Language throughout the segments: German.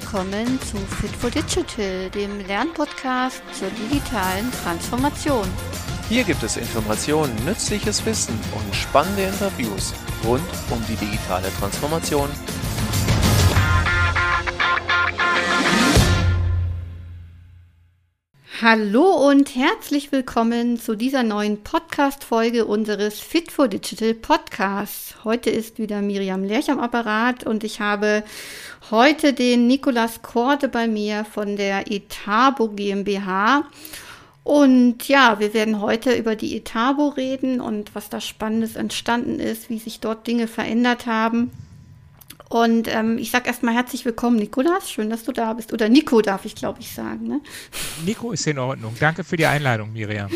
willkommen zu Fit for Digital, dem Lernpodcast zur digitalen Transformation. Hier gibt es Informationen, nützliches Wissen und spannende Interviews rund um die digitale Transformation. Hallo und herzlich willkommen zu dieser neuen Podcast-Folge unseres Fit for Digital Podcasts. Heute ist wieder Miriam Lerch am Apparat und ich habe heute den Nikolas Korte bei mir von der Etabo GmbH. Und ja, wir werden heute über die Etabo reden und was da Spannendes entstanden ist, wie sich dort Dinge verändert haben. Und ähm, ich sage erstmal herzlich willkommen, Nikolas. Schön, dass du da bist. Oder Nico darf ich, glaube ich, sagen. Ne? Nico ist in Ordnung. Danke für die Einladung, Miriam.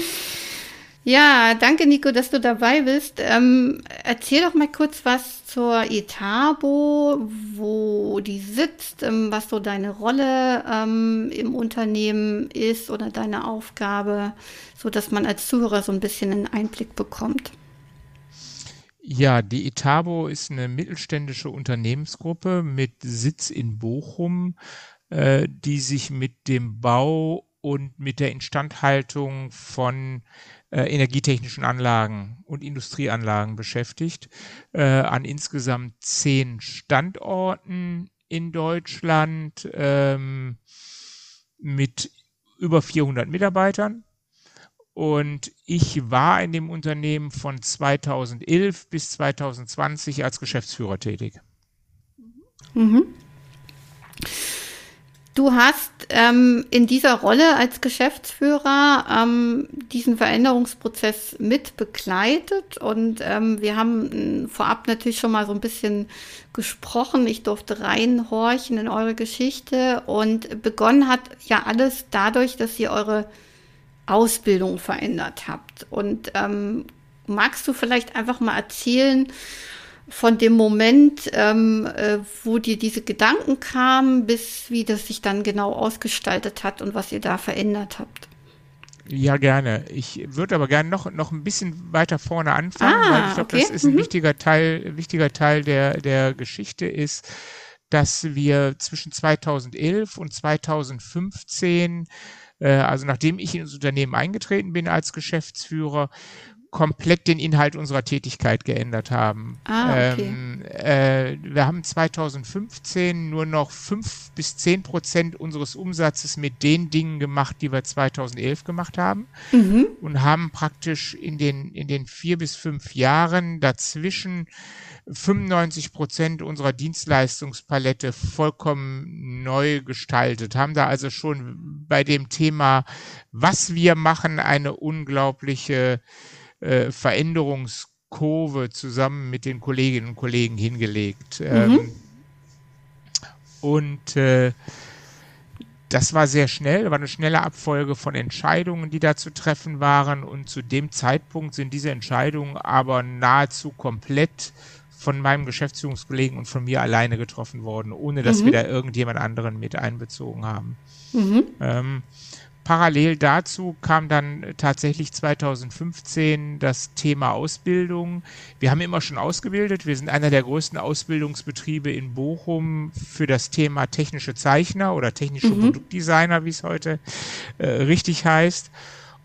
Ja, danke, Nico, dass du dabei bist. Ähm, erzähl doch mal kurz was zur Etabo, wo die sitzt, ähm, was so deine Rolle ähm, im Unternehmen ist oder deine Aufgabe, so dass man als Zuhörer so ein bisschen einen Einblick bekommt. Ja, die Itabo ist eine mittelständische Unternehmensgruppe mit Sitz in Bochum, äh, die sich mit dem Bau und mit der Instandhaltung von äh, energietechnischen Anlagen und Industrieanlagen beschäftigt, äh, an insgesamt zehn Standorten in Deutschland ähm, mit über 400 Mitarbeitern. Und ich war in dem Unternehmen von 2011 bis 2020 als Geschäftsführer tätig. Mhm. Du hast ähm, in dieser Rolle als Geschäftsführer ähm, diesen Veränderungsprozess mit begleitet und ähm, wir haben vorab natürlich schon mal so ein bisschen gesprochen. Ich durfte reinhorchen in eure Geschichte und begonnen hat ja alles dadurch, dass ihr eure Ausbildung verändert habt. Und ähm, magst du vielleicht einfach mal erzählen von dem Moment, ähm, äh, wo dir diese Gedanken kamen, bis wie das sich dann genau ausgestaltet hat und was ihr da verändert habt? Ja, gerne. Ich würde aber gerne noch, noch ein bisschen weiter vorne anfangen, ah, weil ich glaube, okay. das ist ein mhm. wichtiger Teil, wichtiger Teil der, der Geschichte ist, dass wir zwischen 2011 und 2015 äh, also nachdem ich ins Unternehmen eingetreten bin als Geschäftsführer, komplett den Inhalt unserer Tätigkeit geändert haben. Ah, okay. ähm, äh, wir haben 2015 nur noch fünf bis zehn Prozent unseres Umsatzes mit den Dingen gemacht, die wir 2011 gemacht haben mhm. und haben praktisch in den, in den vier bis fünf Jahren dazwischen 95 Prozent unserer Dienstleistungspalette vollkommen neu gestaltet, haben da also schon bei dem Thema, was wir machen, eine unglaubliche äh, Veränderungskurve zusammen mit den Kolleginnen und Kollegen hingelegt. Mhm. Ähm, und äh, das war sehr schnell, war eine schnelle Abfolge von Entscheidungen, die da zu treffen waren. Und zu dem Zeitpunkt sind diese Entscheidungen aber nahezu komplett von meinem Geschäftsführungskollegen und von mir alleine getroffen worden, ohne dass mhm. wir da irgendjemand anderen mit einbezogen haben. Mhm. Ähm, parallel dazu kam dann tatsächlich 2015 das Thema Ausbildung. Wir haben immer schon ausgebildet. Wir sind einer der größten Ausbildungsbetriebe in Bochum für das Thema technische Zeichner oder technische mhm. Produktdesigner, wie es heute äh, richtig heißt.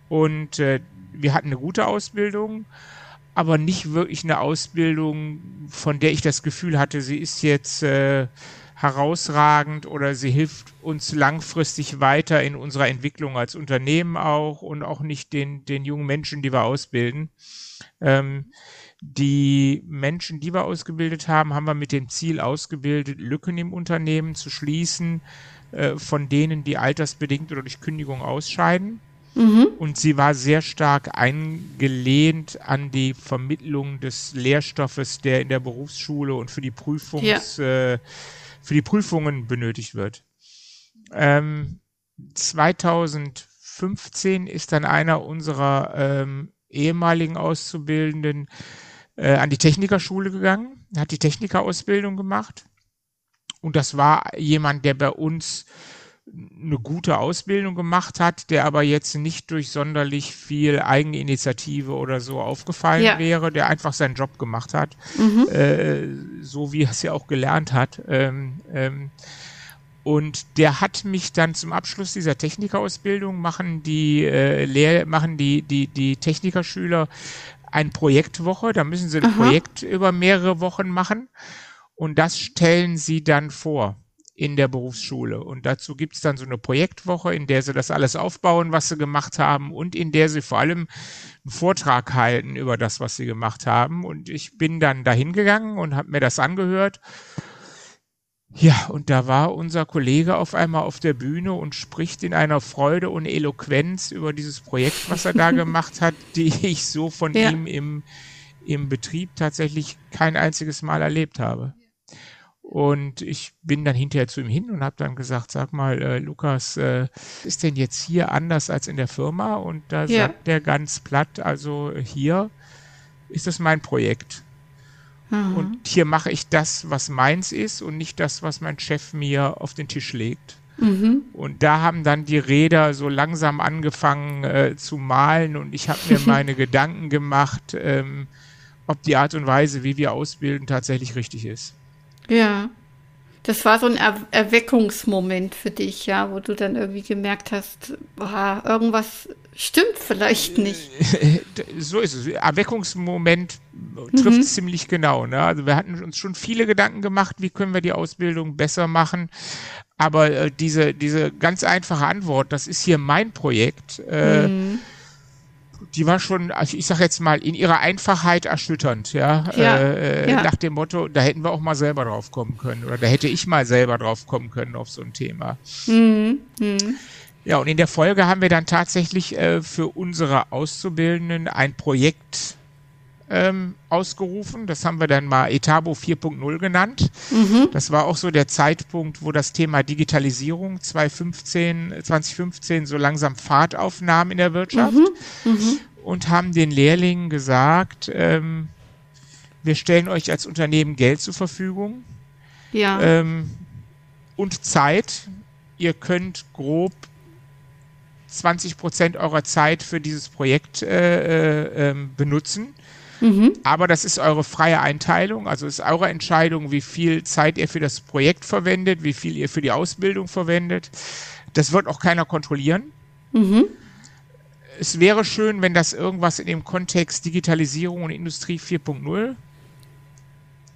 Und äh, wir hatten eine gute Ausbildung aber nicht wirklich eine Ausbildung, von der ich das Gefühl hatte, sie ist jetzt äh, herausragend oder sie hilft uns langfristig weiter in unserer Entwicklung als Unternehmen auch und auch nicht den, den jungen Menschen, die wir ausbilden. Ähm, die Menschen, die wir ausgebildet haben, haben wir mit dem Ziel ausgebildet, Lücken im Unternehmen zu schließen, äh, von denen, die altersbedingt oder durch Kündigung ausscheiden. Mhm. Und sie war sehr stark eingelehnt an die Vermittlung des Lehrstoffes, der in der Berufsschule und für die Prüfungs, ja. äh, für die Prüfungen benötigt wird. Ähm, 2015 ist dann einer unserer ähm, ehemaligen Auszubildenden äh, an die Technikerschule gegangen, hat die Technikerausbildung gemacht. Und das war jemand, der bei uns eine gute Ausbildung gemacht hat, der aber jetzt nicht durch sonderlich viel Eigeninitiative oder so aufgefallen ja. wäre, der einfach seinen Job gemacht hat, mhm. äh, so wie er es ja auch gelernt hat. Ähm, ähm, und der hat mich dann zum Abschluss dieser Technikerausbildung machen die äh, Lehr machen die die die Technikerschüler eine Projektwoche. Da müssen sie ein Aha. Projekt über mehrere Wochen machen und das stellen sie dann vor in der Berufsschule. Und dazu gibt's dann so eine Projektwoche, in der sie das alles aufbauen, was sie gemacht haben und in der sie vor allem einen Vortrag halten über das, was sie gemacht haben. Und ich bin dann dahin gegangen und habe mir das angehört ja, und da war unser Kollege auf einmal auf der Bühne und spricht in einer Freude und Eloquenz über dieses Projekt, was er da gemacht hat, die ich so von ja. ihm im, im Betrieb tatsächlich kein einziges Mal erlebt habe. Und ich bin dann hinterher zu ihm hin und habe dann gesagt, sag mal, äh, Lukas, äh, ist denn jetzt hier anders als in der Firma? Und da ja. sagt der ganz platt, also hier ist das mein Projekt. Mhm. Und hier mache ich das, was meins ist und nicht das, was mein Chef mir auf den Tisch legt. Mhm. Und da haben dann die Räder so langsam angefangen äh, zu malen und ich habe mir meine Gedanken gemacht, ähm, ob die Art und Weise, wie wir ausbilden, tatsächlich richtig ist. Ja. Das war so ein er Erweckungsmoment für dich, ja, wo du dann irgendwie gemerkt hast, boah, irgendwas stimmt vielleicht nicht. so ist es. Erweckungsmoment trifft mhm. ziemlich genau. Ne? Also wir hatten uns schon viele Gedanken gemacht, wie können wir die Ausbildung besser machen. Aber äh, diese, diese ganz einfache Antwort, das ist hier mein Projekt, äh, mhm die war schon, also ich sag jetzt mal, in ihrer Einfachheit erschütternd, ja. ja, äh, ja. Nach dem Motto, da hätten wir auch mal selber drauf kommen können. Oder da hätte ich mal selber drauf kommen können auf so ein Thema. Mhm. Mhm. Ja, und in der Folge haben wir dann tatsächlich äh, für unsere Auszubildenden ein Projekt ähm, ausgerufen. Das haben wir dann mal Etabo 4.0 genannt. Mhm. Das war auch so der Zeitpunkt, wo das Thema Digitalisierung 2015, 2015 so langsam Fahrt aufnahm in der Wirtschaft. Mhm. Mhm. Und haben den Lehrlingen gesagt, ähm, wir stellen euch als Unternehmen Geld zur Verfügung. Ja. Ähm, und Zeit. Ihr könnt grob 20 Prozent eurer Zeit für dieses Projekt äh, äh, ähm, benutzen. Mhm. Aber das ist eure freie Einteilung, also ist eure Entscheidung, wie viel Zeit ihr für das Projekt verwendet, wie viel ihr für die Ausbildung verwendet. Das wird auch keiner kontrollieren. Mhm. Es wäre schön, wenn das irgendwas in dem Kontext Digitalisierung und Industrie 4.0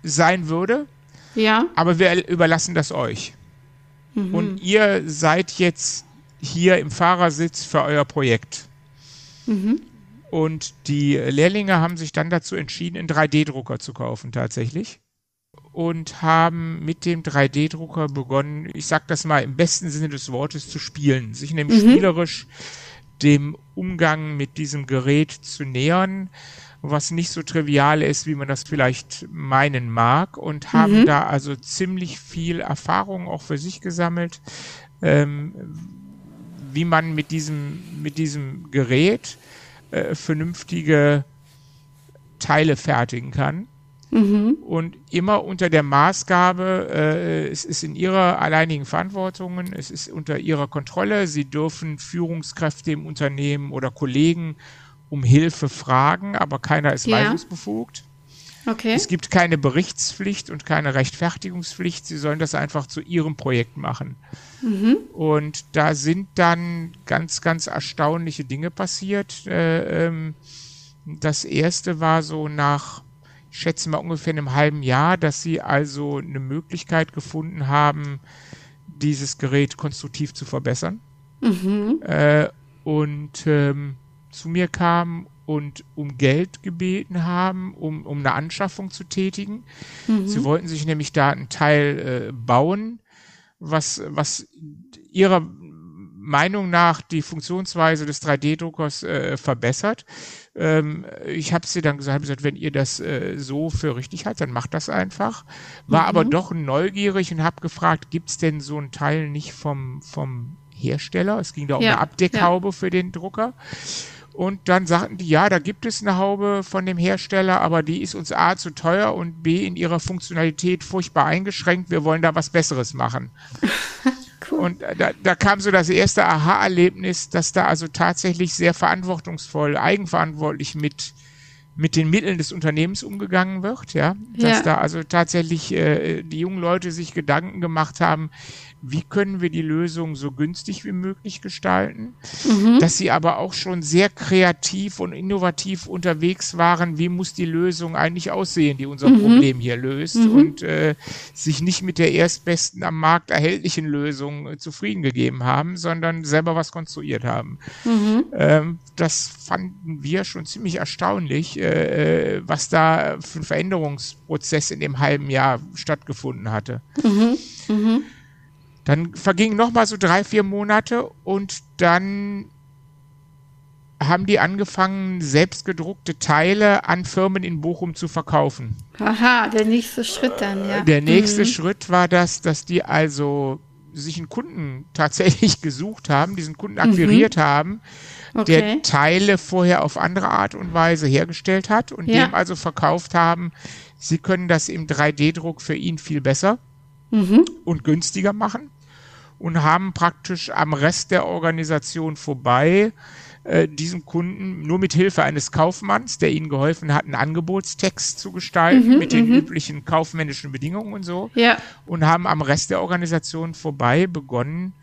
sein würde. Ja. Aber wir überlassen das euch. Mhm. Und ihr seid jetzt hier im Fahrersitz für euer Projekt. Mhm. Und die Lehrlinge haben sich dann dazu entschieden, einen 3D-Drucker zu kaufen tatsächlich. Und haben mit dem 3D-Drucker begonnen, ich sag das mal im besten Sinne des Wortes, zu spielen. Sich nämlich mhm. spielerisch dem Umgang mit diesem Gerät zu nähern, was nicht so trivial ist, wie man das vielleicht meinen mag. Und haben mhm. da also ziemlich viel Erfahrung auch für sich gesammelt, ähm, wie man mit diesem, mit diesem Gerät äh, vernünftige Teile fertigen kann. Mhm. Und immer unter der Maßgabe, äh, es ist in ihrer alleinigen Verantwortung, es ist unter ihrer Kontrolle. Sie dürfen Führungskräfte im Unternehmen oder Kollegen um Hilfe fragen, aber keiner ist ja. weisungsbefugt. Okay. Es gibt keine Berichtspflicht und keine Rechtfertigungspflicht. Sie sollen das einfach zu ihrem Projekt machen. Mhm. Und da sind dann ganz, ganz erstaunliche Dinge passiert. Äh, ähm, das erste war so nach, ich schätze mal ungefähr einem halben Jahr, dass sie also eine Möglichkeit gefunden haben, dieses Gerät konstruktiv zu verbessern. Mhm. Äh, und ähm, zu mir kamen und um Geld gebeten haben, um, um eine Anschaffung zu tätigen. Mhm. Sie wollten sich nämlich da einen Teil äh, bauen, was, was ihrer Meinung nach die Funktionsweise des 3D-Druckers äh, verbessert. Ähm, ich habe sie dann gesagt, gesagt, wenn ihr das äh, so für richtig haltet, dann macht das einfach. War mhm. aber doch neugierig und habe gefragt, gibt's denn so ein Teil nicht vom, vom Hersteller? Es ging da um ja, eine Abdeckhaube ja. für den Drucker. Und dann sagten die, ja, da gibt es eine Haube von dem Hersteller, aber die ist uns A zu teuer und B in ihrer Funktionalität furchtbar eingeschränkt. Wir wollen da was Besseres machen. cool. Und da, da kam so das erste Aha-Erlebnis, dass da also tatsächlich sehr verantwortungsvoll, eigenverantwortlich mit mit den Mitteln des Unternehmens umgegangen wird, ja, dass ja. da also tatsächlich äh, die jungen Leute sich Gedanken gemacht haben, wie können wir die Lösung so günstig wie möglich gestalten, mhm. dass sie aber auch schon sehr kreativ und innovativ unterwegs waren, wie muss die Lösung eigentlich aussehen, die unser mhm. Problem hier löst mhm. und äh, sich nicht mit der erstbesten am Markt erhältlichen Lösung äh, zufrieden gegeben haben, sondern selber was konstruiert haben. Mhm. Ähm, das fanden wir schon ziemlich erstaunlich, äh, äh was da für ein Veränderungsprozess in dem halben Jahr stattgefunden hatte. Mhm. Mhm. Dann vergingen noch mal so drei, vier Monate und dann haben die angefangen, selbstgedruckte Teile an Firmen in Bochum zu verkaufen. Aha, der nächste Schritt dann, ja. Der nächste mhm. Schritt war das, dass die also sich einen Kunden tatsächlich gesucht haben, diesen Kunden akquiriert mhm. haben, okay. der Teile vorher auf andere Art und Weise hergestellt hat und ja. dem also verkauft haben, sie können das im 3D-Druck für ihn viel besser mhm. und günstiger machen und haben praktisch am Rest der Organisation vorbei äh, diesem Kunden nur mit Hilfe eines Kaufmanns, der ihnen geholfen hat, einen Angebotstext zu gestalten mhm, mit den mhm. üblichen kaufmännischen Bedingungen und so. Ja. Und haben am Rest der Organisation vorbei begonnen,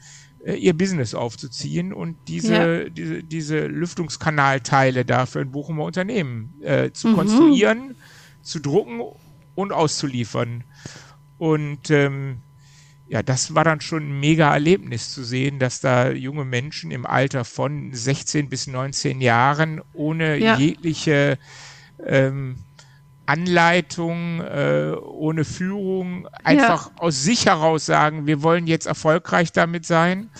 äh, ihr Business aufzuziehen und diese, ja. diese, diese Lüftungskanalteile da für ein Bochumer Unternehmen äh, zu mhm. konstruieren, zu drucken und auszuliefern. Und ähm, ja, das war dann schon ein mega Erlebnis zu sehen, dass da junge Menschen im Alter von 16 bis 19 Jahren ohne ja. jegliche ähm, Anleitung, äh, ohne Führung, einfach ja. aus sich heraus sagen, wir wollen jetzt erfolgreich damit sein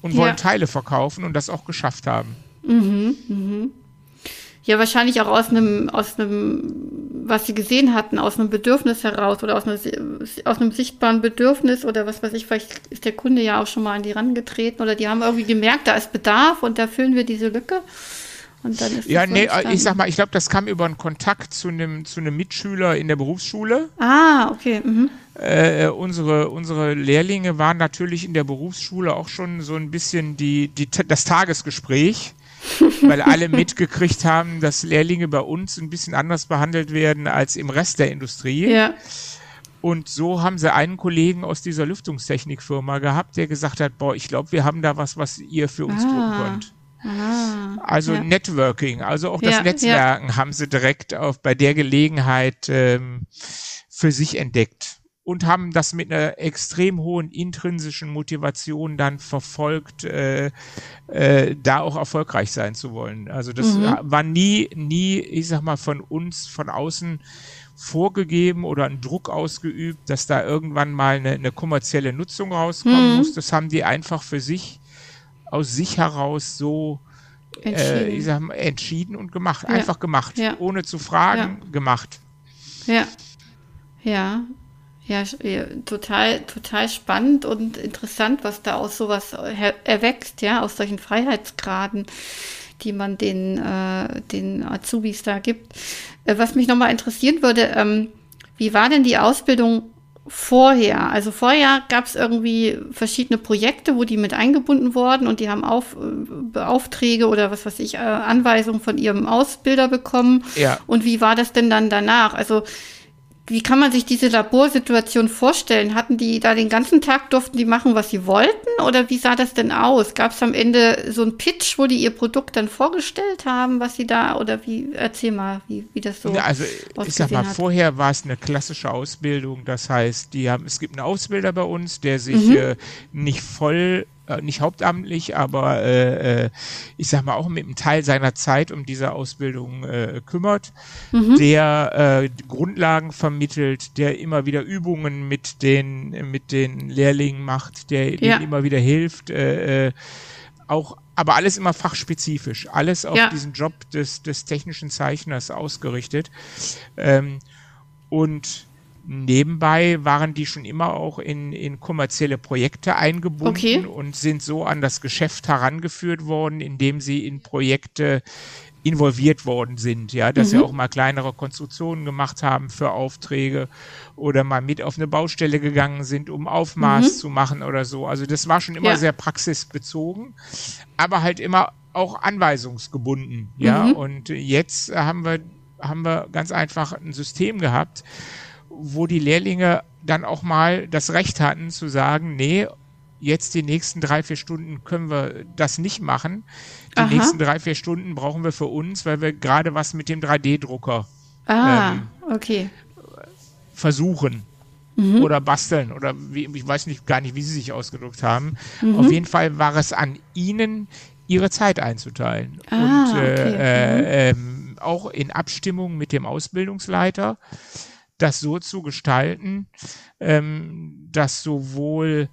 und wollen ja. Teile verkaufen und das auch geschafft haben. Mhm, mhm. Ja, wahrscheinlich auch aus einem, aus einem, was sie gesehen hatten, aus einem Bedürfnis heraus oder aus, einer, aus einem sichtbaren Bedürfnis oder was weiß ich, vielleicht ist der Kunde ja auch schon mal an die rangetreten oder die haben irgendwie gemerkt, da ist Bedarf und da füllen wir diese Lücke. Und dann ist ja, nee, entstanden. ich sag mal, ich glaube, das kam über einen Kontakt zu einem zu einem Mitschüler in der Berufsschule. Ah, okay. Mhm. Äh, unsere, unsere Lehrlinge waren natürlich in der Berufsschule auch schon so ein bisschen die, die, das Tagesgespräch weil alle mitgekriegt haben, dass Lehrlinge bei uns ein bisschen anders behandelt werden als im Rest der Industrie. Ja. Und so haben sie einen Kollegen aus dieser Lüftungstechnikfirma gehabt, der gesagt hat, boah, ich glaube, wir haben da was, was ihr für uns ah. tun könnt. Ah, also ja. Networking, also auch das ja, Netzwerken ja. haben sie direkt auf, bei der Gelegenheit ähm, für sich entdeckt und haben das mit einer extrem hohen intrinsischen Motivation dann verfolgt, äh, äh, da auch erfolgreich sein zu wollen. Also das mhm. war nie, nie, ich sag mal, von uns von außen vorgegeben oder ein Druck ausgeübt, dass da irgendwann mal eine, eine kommerzielle Nutzung rauskommen mhm. muss. Das haben die einfach für sich aus sich heraus so äh, ich sag mal, entschieden und gemacht. Ja. Einfach gemacht. Ja. Ohne zu fragen, ja. gemacht. Ja. Ja, ja, total, total spannend und interessant, was da aus sowas erwächst, ja, aus solchen Freiheitsgraden, die man den, äh, den Azubis da gibt. Äh, was mich nochmal interessieren würde, ähm, wie war denn die Ausbildung vorher? Also vorher gab es irgendwie verschiedene Projekte, wo die mit eingebunden wurden und die haben auf, äh, Aufträge oder was weiß ich, äh, Anweisungen von ihrem Ausbilder bekommen. Ja. Und wie war das denn dann danach? Also wie kann man sich diese Laborsituation vorstellen? Hatten die da den ganzen Tag, durften die machen, was sie wollten? Oder wie sah das denn aus? Gab es am Ende so einen Pitch, wo die ihr Produkt dann vorgestellt haben, was sie da, oder wie, erzähl mal, wie, wie das so ja, Also ich sag mal, hat. vorher war es eine klassische Ausbildung. Das heißt, die haben, es gibt einen Ausbilder bei uns, der sich mhm. äh, nicht voll nicht hauptamtlich, aber äh, äh, ich sag mal auch mit einem Teil seiner Zeit um diese Ausbildung äh, kümmert, mhm. der äh, Grundlagen vermittelt, der immer wieder Übungen mit den mit den Lehrlingen macht, der ja. denen immer wieder hilft, äh, äh, auch aber alles immer fachspezifisch, alles auf ja. diesen Job des, des technischen Zeichners ausgerichtet. Ähm, und nebenbei waren die schon immer auch in, in kommerzielle Projekte eingebunden okay. und sind so an das Geschäft herangeführt worden, indem sie in Projekte involviert worden sind, ja, dass mhm. sie auch mal kleinere Konstruktionen gemacht haben für Aufträge oder mal mit auf eine Baustelle gegangen sind, um Aufmaß mhm. zu machen oder so. Also das war schon immer ja. sehr praxisbezogen, aber halt immer auch anweisungsgebunden, ja. Mhm. Und jetzt haben wir haben wir ganz einfach ein System gehabt, wo die Lehrlinge dann auch mal das Recht hatten zu sagen, nee, jetzt die nächsten drei, vier Stunden können wir das nicht machen. Die Aha. nächsten drei, vier Stunden brauchen wir für uns, weil wir gerade was mit dem 3D-Drucker Ah, Ähm, okay. versuchen Mhm. oder basteln oder wie, ich weiß nicht gar nicht, wie sie sich ausgedrückt haben. Mhm. Auf jeden Fall war es an ihnen, ihre Zeit einzuteilen. Ah, und okay. Mhm. äh, äh, auch in Abstimmung mit dem Ausbildungsleiter, das so zu gestalten, ähm, dass sowohl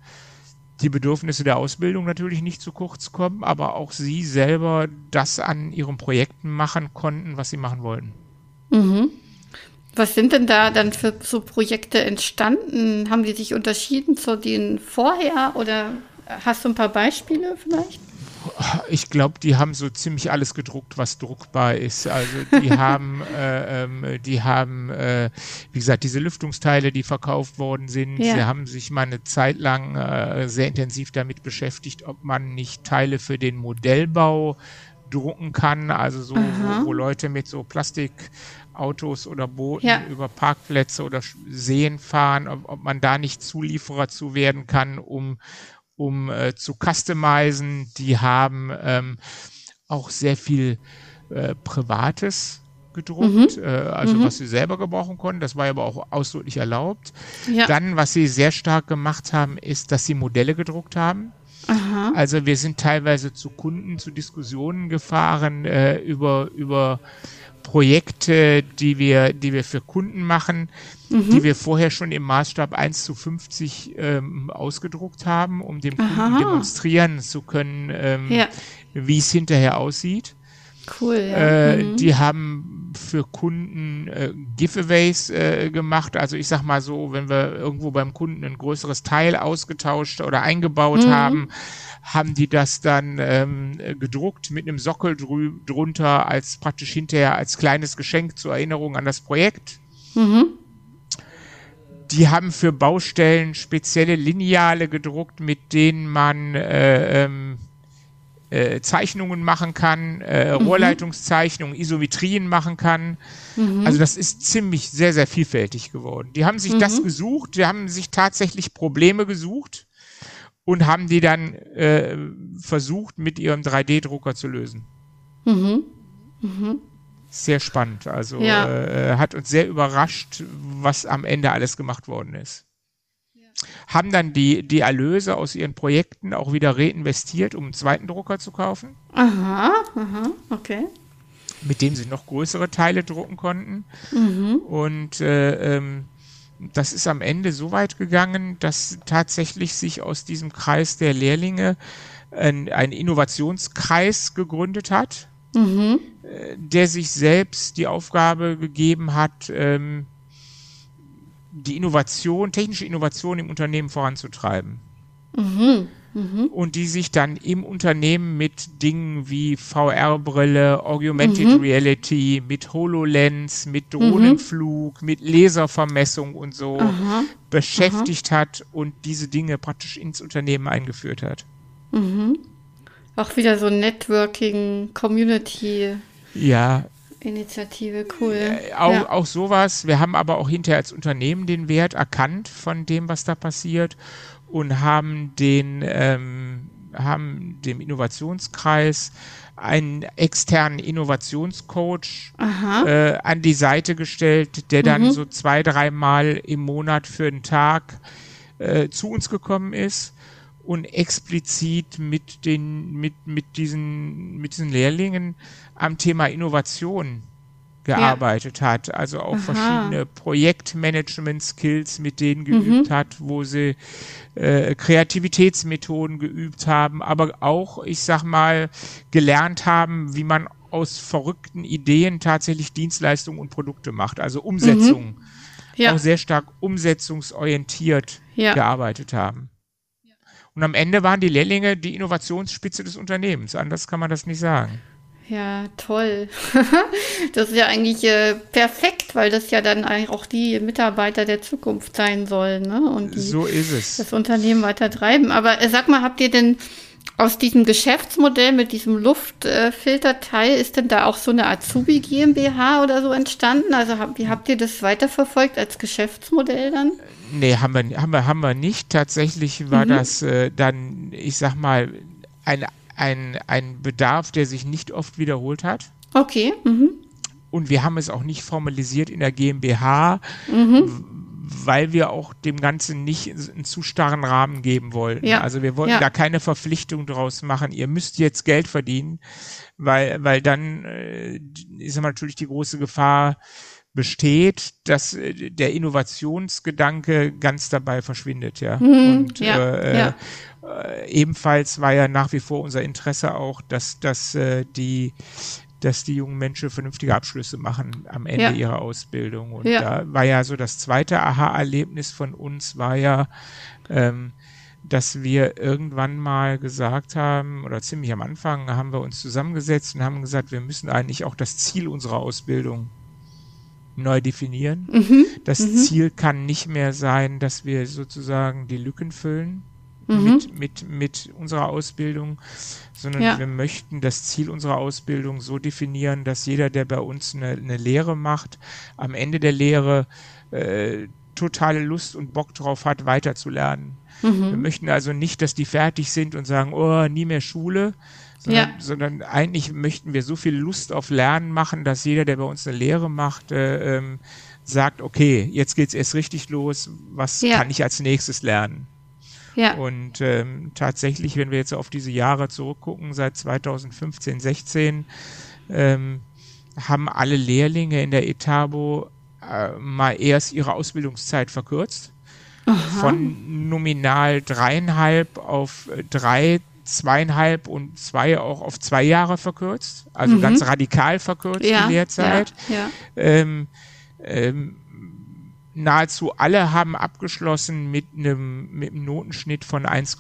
die Bedürfnisse der Ausbildung natürlich nicht zu kurz kommen, aber auch sie selber das an ihren Projekten machen konnten, was sie machen wollten. Mhm. Was sind denn da dann für so Projekte entstanden? Haben die sich unterschieden zu denen vorher oder hast du ein paar Beispiele vielleicht? Ich glaube, die haben so ziemlich alles gedruckt, was druckbar ist. Also die haben, äh, ähm, die haben, äh, wie gesagt, diese Lüftungsteile, die verkauft worden sind. Ja. Sie haben sich mal eine Zeit lang äh, sehr intensiv damit beschäftigt, ob man nicht Teile für den Modellbau drucken kann. Also so, wo, wo Leute mit so Plastikautos oder Booten Ja. über Parkplätze oder Seen fahren, ob, ob man da nicht Zulieferer zu werden kann, um um äh, zu customizen. Die haben ähm, auch sehr viel äh, Privates gedruckt, äh, also was sie selber gebrauchen konnten. Das war aber auch ausdrücklich erlaubt. Ja. Dann, was sie sehr stark gemacht haben, ist, dass sie Modelle gedruckt haben. Aha. Also wir sind teilweise zu Kunden, zu Diskussionen gefahren äh, über, über Projekte, die wir, die wir für Kunden machen, Mhm. die wir vorher schon im Maßstab 1 zu 50 ähm, ausgedruckt haben, um dem Kunden Aha. demonstrieren zu können, ähm, Ja. wie es hinterher aussieht. Cool, ja. Äh, mhm. Die haben für Kunden äh, Giveaways äh, gemacht. Also ich sag mal so, wenn wir irgendwo beim Kunden ein größeres Teil ausgetauscht oder eingebaut Mhm. haben, haben die das dann ähm, äh, gedruckt mit einem Sockel drunter als praktisch hinterher als kleines Geschenk zur Erinnerung an das Projekt. Mhm. Die haben für Baustellen spezielle Lineale gedruckt, mit denen man äh, ähm, äh, Zeichnungen machen kann, äh, Rohrleitungszeichnungen, Isometrien machen kann. Also das ist ziemlich sehr, sehr vielfältig geworden. Die haben sich das gesucht, die haben sich tatsächlich Probleme gesucht und haben die dann äh, versucht, mit ihrem 3D-Drucker zu lösen. Mhm. Sehr spannend. Also Ja. äh, hat uns sehr überrascht, was am Ende alles gemacht worden ist. Haben dann die, die Erlöse aus ihren Projekten auch wieder reinvestiert, um einen zweiten Drucker zu kaufen, Aha, aha, okay. mit dem sie noch größere Teile drucken konnten. Mhm. Und äh, ähm, das ist am Ende so weit gegangen, dass tatsächlich sich aus diesem Kreis der Lehrlinge ein, ein Innovationskreis gegründet hat, Mhm. äh, der sich selbst die Aufgabe gegeben hat, ähm, die Innovation, technische Innovation im Unternehmen voranzutreiben. Mhm. Mhm. Und die sich dann im Unternehmen mit Dingen wie VR-Brille, Augmented Mhm. Reality, mit HoloLens, mit Drohnenflug, mit Laservermessung und so Aha. beschäftigt hat und diese Dinge praktisch ins Unternehmen eingeführt hat. Mhm. Auch wieder so Networking, Community-Initiative, Ja, cool. Äh, auch, ja. auch sowas. Wir haben aber auch hinterher als Unternehmen den Wert erkannt von dem, was da passiert und haben den, ähm, haben dem Innovationskreis einen externen Innovationscoach äh, an die Seite gestellt, der dann Mhm. so zwei, dreimal im Monat für einen Tag äh, zu uns gekommen ist und explizit mit den, mit, mit diesen, mit diesen Lehrlingen am Thema Innovation gearbeitet hat. Also auch Aha. verschiedene Projektmanagement-Skills mit denen Mhm. geübt hat, wo sie äh, Kreativitätsmethoden geübt haben, aber auch, ich sag mal, gelernt haben, wie man aus verrückten Ideen tatsächlich Dienstleistungen und Produkte macht. Also Umsetzung. Mhm. Ja. Auch sehr stark umsetzungsorientiert Ja. gearbeitet haben. Und am Ende waren die Lehrlinge die Innovationsspitze des Unternehmens. Anders kann man das nicht sagen. Ja, toll. das ist ja eigentlich äh, perfekt, weil das ja dann eigentlich auch die Mitarbeiter der Zukunft sein sollen, ne? Und die So ist es. das Unternehmen weiter treiben. Aber äh, sag mal, habt ihr denn aus diesem Geschäftsmodell mit diesem Luftfilterteil ist denn da auch so eine Azubi GmbH oder so entstanden? Also hab, wie habt ihr das weiterverfolgt als Geschäftsmodell dann? Nee, haben wir, haben wir, haben wir nicht. Tatsächlich war mhm. das äh, dann, ich sag mal, ein, ein, ein Bedarf, der sich nicht oft wiederholt hat. Okay. Mhm. Und wir haben es auch nicht formalisiert in der GmbH, mhm weil wir auch dem Ganzen nicht einen zu starren Rahmen geben wollten. Ja. Also wir wollten ja. da keine Verpflichtung draus machen, ihr müsst jetzt Geld verdienen, weil, weil dann äh, ist natürlich die große Gefahr besteht, dass äh, der Innovationsgedanke ganz dabei verschwindet, ja. Mhm, Und ja, äh, ja. Äh, ebenfalls war ja nach wie vor unser Interesse auch, dass, dass äh, die dass die jungen Menschen vernünftige Abschlüsse machen am Ende ja. ihrer Ausbildung. Und da war ja so das zweite Aha-Erlebnis von uns war ja, ähm, dass wir irgendwann mal gesagt haben, oder ziemlich am Anfang haben wir uns zusammengesetzt und haben gesagt, wir müssen eigentlich auch das Ziel unserer Ausbildung neu definieren. Mhm. Das mhm. Ziel kann nicht mehr sein, dass wir sozusagen die Lücken füllen, mhm. mit, mit, mit unserer Ausbildung, sondern ja. wir möchten das Ziel unserer Ausbildung so definieren, dass jeder, der bei uns eine, eine Lehre macht, am Ende der Lehre äh, totale Lust und Bock drauf hat, weiterzulernen. Mhm. Wir möchten also nicht, dass die fertig sind und sagen, oh, nie mehr Schule, sondern, ja. sondern eigentlich möchten wir so viel Lust auf Lernen machen, dass jeder, der bei uns eine Lehre macht, äh, ähm, sagt, okay, jetzt geht's erst richtig los, was ja. kann ich als nächstes lernen? Ja. Und ähm, tatsächlich, wenn wir jetzt auf diese Jahre zurückgucken, seit 2015, 16, ähm, haben alle Lehrlinge in der Etabo äh, mal erst ihre Ausbildungszeit verkürzt. Aha. Von nominal dreieinhalb auf drei, zweieinhalb und zwei auch auf zwei Jahre verkürzt. Also mhm. ganz radikal verkürzt ja, die Lehrzeit. Ja, ja. Ähm, ähm, nahezu alle haben abgeschlossen mit einem, mit einem Notenschnitt von 1,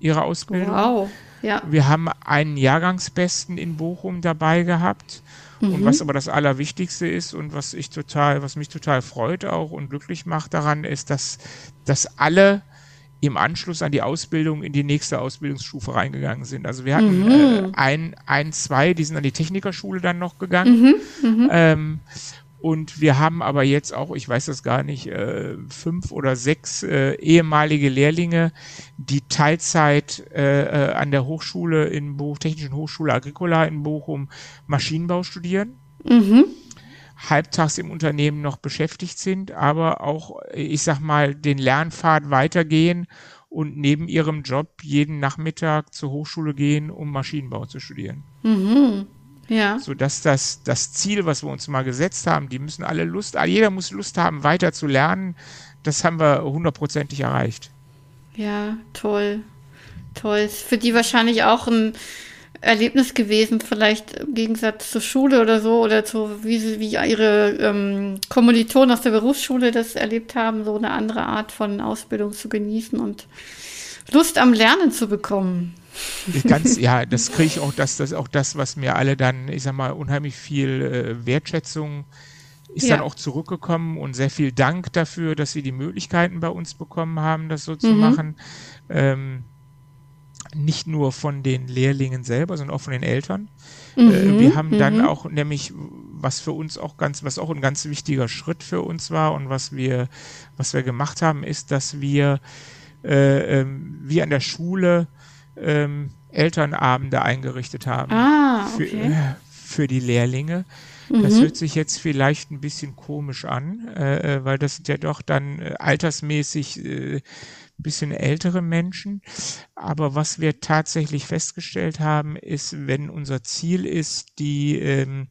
ihrer Ausbildung. Wow. Ja. Wir haben einen Jahrgangsbesten in Bochum dabei gehabt. Mhm. Und was aber das Allerwichtigste ist und was ich total, was mich total freut auch und glücklich macht daran, ist, dass, dass alle im Anschluss an die Ausbildung in die nächste Ausbildungsstufe reingegangen sind. Also wir hatten mhm. äh, ein, ein, zwei, die sind an die Technikerschule dann noch gegangen. Mhm. mhm. Ähm, und wir haben aber jetzt auch, ich weiß das gar nicht, äh, fünf oder sechs äh, ehemalige Lehrlinge, die Teilzeit äh, äh an der Hochschule in Bochum, Technischen Hochschule Agricola in Bochum Maschinenbau studieren. Mhm. Halbtags im Unternehmen noch beschäftigt sind, aber auch, ich sag mal, den Lernpfad weitergehen und neben ihrem Job jeden Nachmittag zur Hochschule gehen, um Maschinenbau zu studieren. Mhm. Ja. Sodass das, das Ziel, was wir uns mal gesetzt haben, die müssen alle Lust, jeder muss Lust haben, weiter zu lernen. Das haben wir hundertprozentig erreicht. Ja, toll. Toll. für die wahrscheinlich auch ein Erlebnis gewesen, vielleicht im Gegensatz zur Schule oder so, oder zu, wie, sie, wie ihre ähm, Kommilitonen aus der Berufsschule das erlebt haben, so eine andere Art von Ausbildung zu genießen und Lust am Lernen zu bekommen. Ganz, ja, das kriege ich auch, das, das auch das, was mir alle dann, ich sag mal, unheimlich viel äh, Wertschätzung ist ja. dann auch zurückgekommen und sehr viel Dank dafür, dass sie die Möglichkeiten bei uns bekommen haben, das so mhm. zu machen. Ähm, nicht nur von den Lehrlingen selber, sondern auch von den Eltern. Mhm. Äh, wir haben dann mhm. auch nämlich, was für uns auch ganz, was auch ein ganz wichtiger Schritt für uns war und was wir, was wir gemacht haben, ist, dass wir äh, ähm, wie an der Schule ähm, Elternabende eingerichtet haben ah, okay. für, äh, für die Lehrlinge. Mhm. Das hört sich jetzt vielleicht ein bisschen komisch an, äh, äh weil das ja doch dann äh, altersmäßig äh, bisschen ältere Menschen. Aber was wir tatsächlich festgestellt haben, ist, wenn unser Ziel ist, die ähm,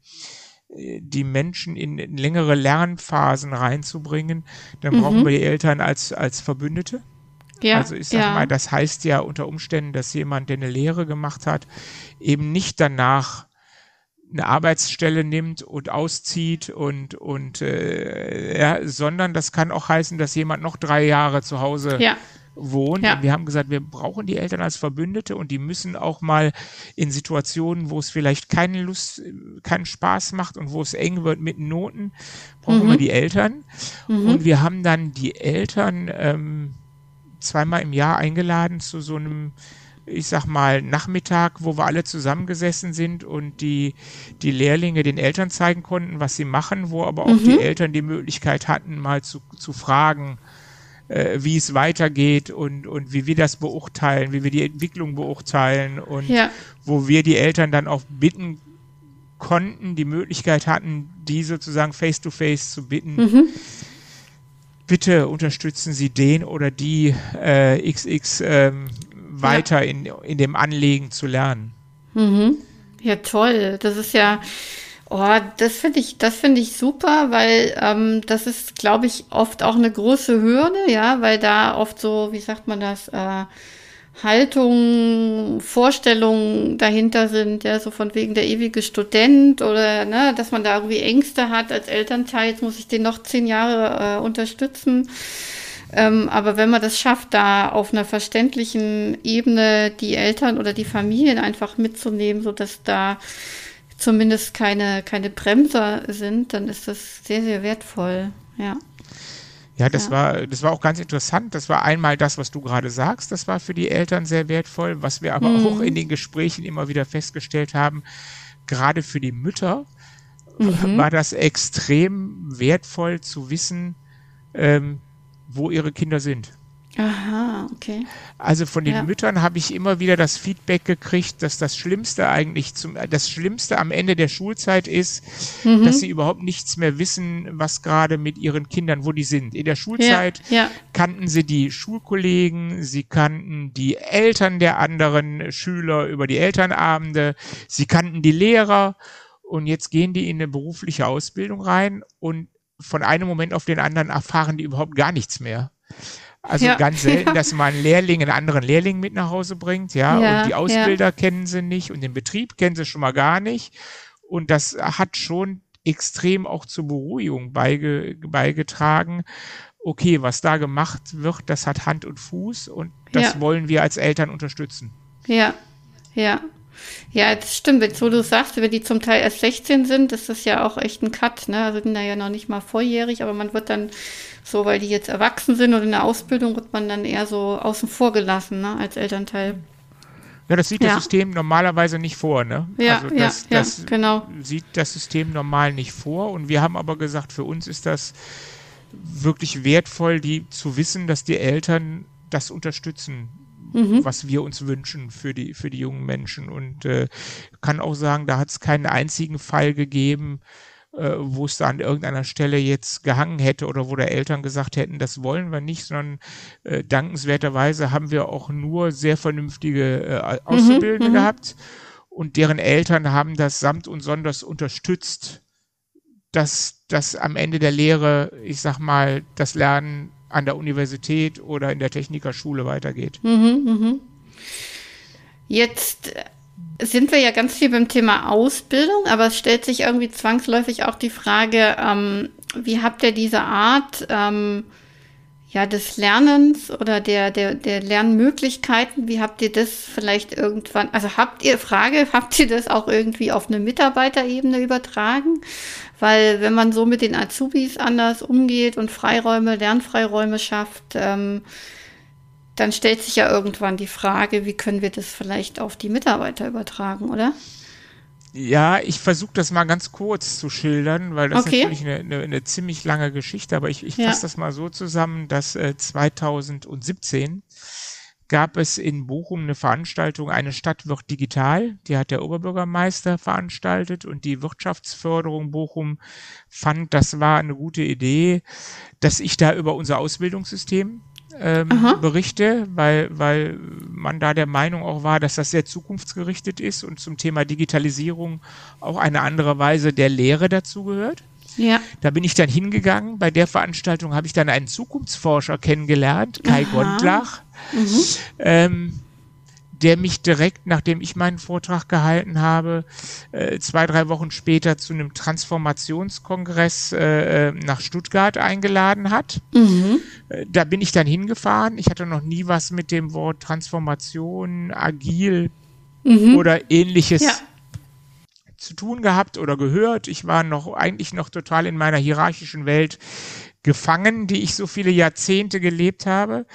die Menschen in, in längere Lernphasen reinzubringen, dann mhm. brauchen wir die Eltern als, als Verbündete. Ja, also ich sag ja. mal, das heißt ja unter Umständen, dass jemand, der eine Lehre gemacht hat, eben nicht danach eine Arbeitsstelle nimmt und auszieht und und äh, ja, sondern das kann auch heißen, dass jemand noch drei Jahre zu Hause ja. Wohnt. Ja. Und wir haben gesagt, wir brauchen die Eltern als Verbündete und die müssen auch mal in Situationen, wo es vielleicht keine Lust, keinen Spaß macht und wo es eng wird mit Noten, brauchen mhm. wir die Eltern. Mhm. Und wir haben dann die Eltern ähm, zweimal im Jahr eingeladen zu so einem ich sag mal, Nachmittag, wo wir alle zusammengesessen sind und die, die Lehrlinge den Eltern zeigen konnten, was sie machen, wo aber auch mhm. die Eltern die Möglichkeit hatten, mal zu, zu fragen, äh, wie es weitergeht und, und wie wir das beurteilen, wie wir die Entwicklung beurteilen und ja. wo wir die Eltern dann auch bitten konnten, die Möglichkeit hatten, die sozusagen face-to-face -face zu bitten. Mhm. Bitte unterstützen Sie den oder die äh, XX ähm, weiter ja. in, in dem Anlegen zu lernen. Mhm. Ja, toll. Das ist ja, oh, das finde ich, das finde ich super, weil ähm, das ist, glaube ich, oft auch eine große Hürde, ja, weil da oft so, wie sagt man das, äh, Haltung, Vorstellungen dahinter sind, ja, so von wegen der ewige Student oder ne, dass man da irgendwie Ängste hat als Elternteil, jetzt muss ich den noch zehn Jahre äh, unterstützen. Ähm, aber wenn man das schafft, da auf einer verständlichen Ebene die Eltern oder die Familien einfach mitzunehmen, so dass da zumindest keine, keine Bremser sind, dann ist das sehr, sehr wertvoll. Ja. Ja, das ja. war, das war auch ganz interessant. Das war einmal das, was du gerade sagst. Das war für die Eltern sehr wertvoll. Was wir aber mhm. auch in den Gesprächen immer wieder festgestellt haben, gerade für die Mütter mhm. war das extrem wertvoll zu wissen, ähm, wo ihre Kinder sind. Aha, okay. Also von den ja. Müttern habe ich immer wieder das Feedback gekriegt, dass das Schlimmste eigentlich zum, das Schlimmste am Ende der Schulzeit ist, mhm. dass sie überhaupt nichts mehr wissen, was gerade mit ihren Kindern, wo die sind. In der Schulzeit ja, ja. kannten sie die Schulkollegen, sie kannten die Eltern der anderen Schüler über die Elternabende, sie kannten die Lehrer und jetzt gehen die in eine berufliche Ausbildung rein und von einem Moment auf den anderen erfahren die überhaupt gar nichts mehr. Also ja, ganz selten, ja. dass man einen Lehrling einen anderen Lehrling mit nach Hause bringt, ja, ja und die Ausbilder kennen sie nicht und den Betrieb kennen sie schon mal gar nicht. Und das hat schon extrem auch zur Beruhigung beige, beigetragen. Okay, was da gemacht wird, das hat Hand und Fuß und das wollen wir als Eltern unterstützen. Ja, ja. Ja, das stimmt. Wenn so du sagst, wenn die zum Teil erst 16 sind, ist das ja auch echt ein Cut. Ne? Also sind da ja noch nicht mal volljährig, aber man wird dann so, weil die jetzt erwachsen sind und in der Ausbildung wird man dann eher so außen vor gelassen ne? als Elternteil. Ja, das sieht ja. das System normalerweise nicht vor, ne? Ja, also das, ja, das ja, genau. sieht das System normal nicht vor. Und wir haben aber gesagt, für uns ist das wirklich wertvoll, die zu wissen, dass die Eltern das unterstützen, mhm. was wir uns wünschen für die, für die jungen Menschen. Und äh, kann auch sagen, da hat es keinen einzigen Fall gegeben, äh, wo es da an irgendeiner Stelle jetzt gehangen hätte oder wo der Eltern gesagt hätten, das wollen wir nicht, sondern äh, dankenswerterweise haben wir auch nur sehr vernünftige äh, mhm, Auszubildende mhm, gehabt und deren Eltern haben das samt und sonders unterstützt, dass das am Ende der Lehre, ich sag mal, das Lernen an der Universität oder in der Technikerschule weitergeht. Mhm, mhm. Jetzt sind wir ja ganz viel beim Thema Ausbildung, aber es stellt sich irgendwie zwangsläufig auch die Frage, ähm, wie habt ihr diese Art ähm, ja, des Lernens oder der, der, der Lernmöglichkeiten, wie habt ihr das vielleicht irgendwann, also habt ihr, Frage, habt ihr das auch irgendwie auf eine Mitarbeiterebene übertragen? Weil wenn man so mit den Azubis anders umgeht und Freiräume, Lernfreiräume schafft, ähm, dann stellt sich ja irgendwann die Frage, wie können wir das vielleicht auf die Mitarbeiter übertragen, oder? Ja, ich versuche das mal ganz kurz zu schildern, weil das okay. ist natürlich eine, eine, eine, ziemlich lange Geschichte, aber ich, ich fasse ja. das mal so zusammen, dass äh, 2017 gab es in Bochum eine Veranstaltung, eine Stadt wird digital, die hat der Oberbürgermeister veranstaltet und die Wirtschaftsförderung Bochum fand, das war eine gute Idee, dass ich da über unser Ausbildungssystem ähm, Berichte, weil, weil man da der Meinung auch war, dass das sehr zukunftsgerichtet ist und zum Thema Digitalisierung auch eine andere Weise der Lehre dazugehört. Ja. Da bin ich dann hingegangen. Bei der Veranstaltung habe ich dann einen Zukunftsforscher kennengelernt, Kai Aha. Gondlach. Mhm. Ähm, der mich direkt, nachdem ich meinen Vortrag gehalten habe, äh, zwei, drei Wochen später zu einem Transformationskongress äh, äh nach Stuttgart eingeladen hat. Mhm. Da bin ich dann hingefahren. Ich hatte noch nie was mit dem Wort Transformation, agil mhm. oder ähnliches ja. zu tun gehabt oder gehört. Ich war noch eigentlich noch total in meiner hierarchischen Welt gefangen, die ich so viele Jahrzehnte gelebt habe.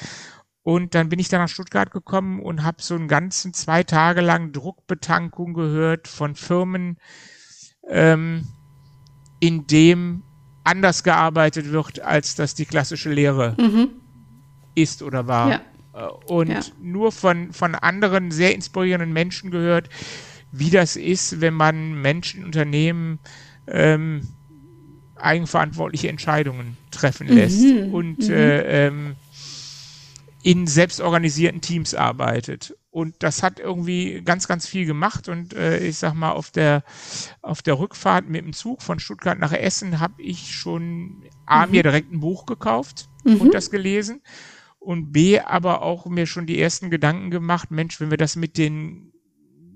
Und dann bin ich da nach Stuttgart gekommen und habe so einen ganzen zwei Tage lang Druckbetankung gehört von Firmen, ähm, in dem anders gearbeitet wird, als das die klassische Lehre mhm. ist oder war. Ja. Äh, und ja. nur von, von anderen sehr inspirierenden Menschen gehört, wie das ist, wenn man Menschen, Unternehmen ähm, eigenverantwortliche Entscheidungen treffen lässt mhm. und mhm. Äh, ähm, in selbstorganisierten Teams arbeitet. Und das hat irgendwie ganz, ganz viel gemacht. Und äh, ich sag mal, auf der, auf der Rückfahrt mit dem Zug von Stuttgart nach Essen habe ich schon A, mhm. mir direkt ein Buch gekauft mhm. und das gelesen. Und B, aber auch mir schon die ersten Gedanken gemacht, Mensch, wenn wir das mit den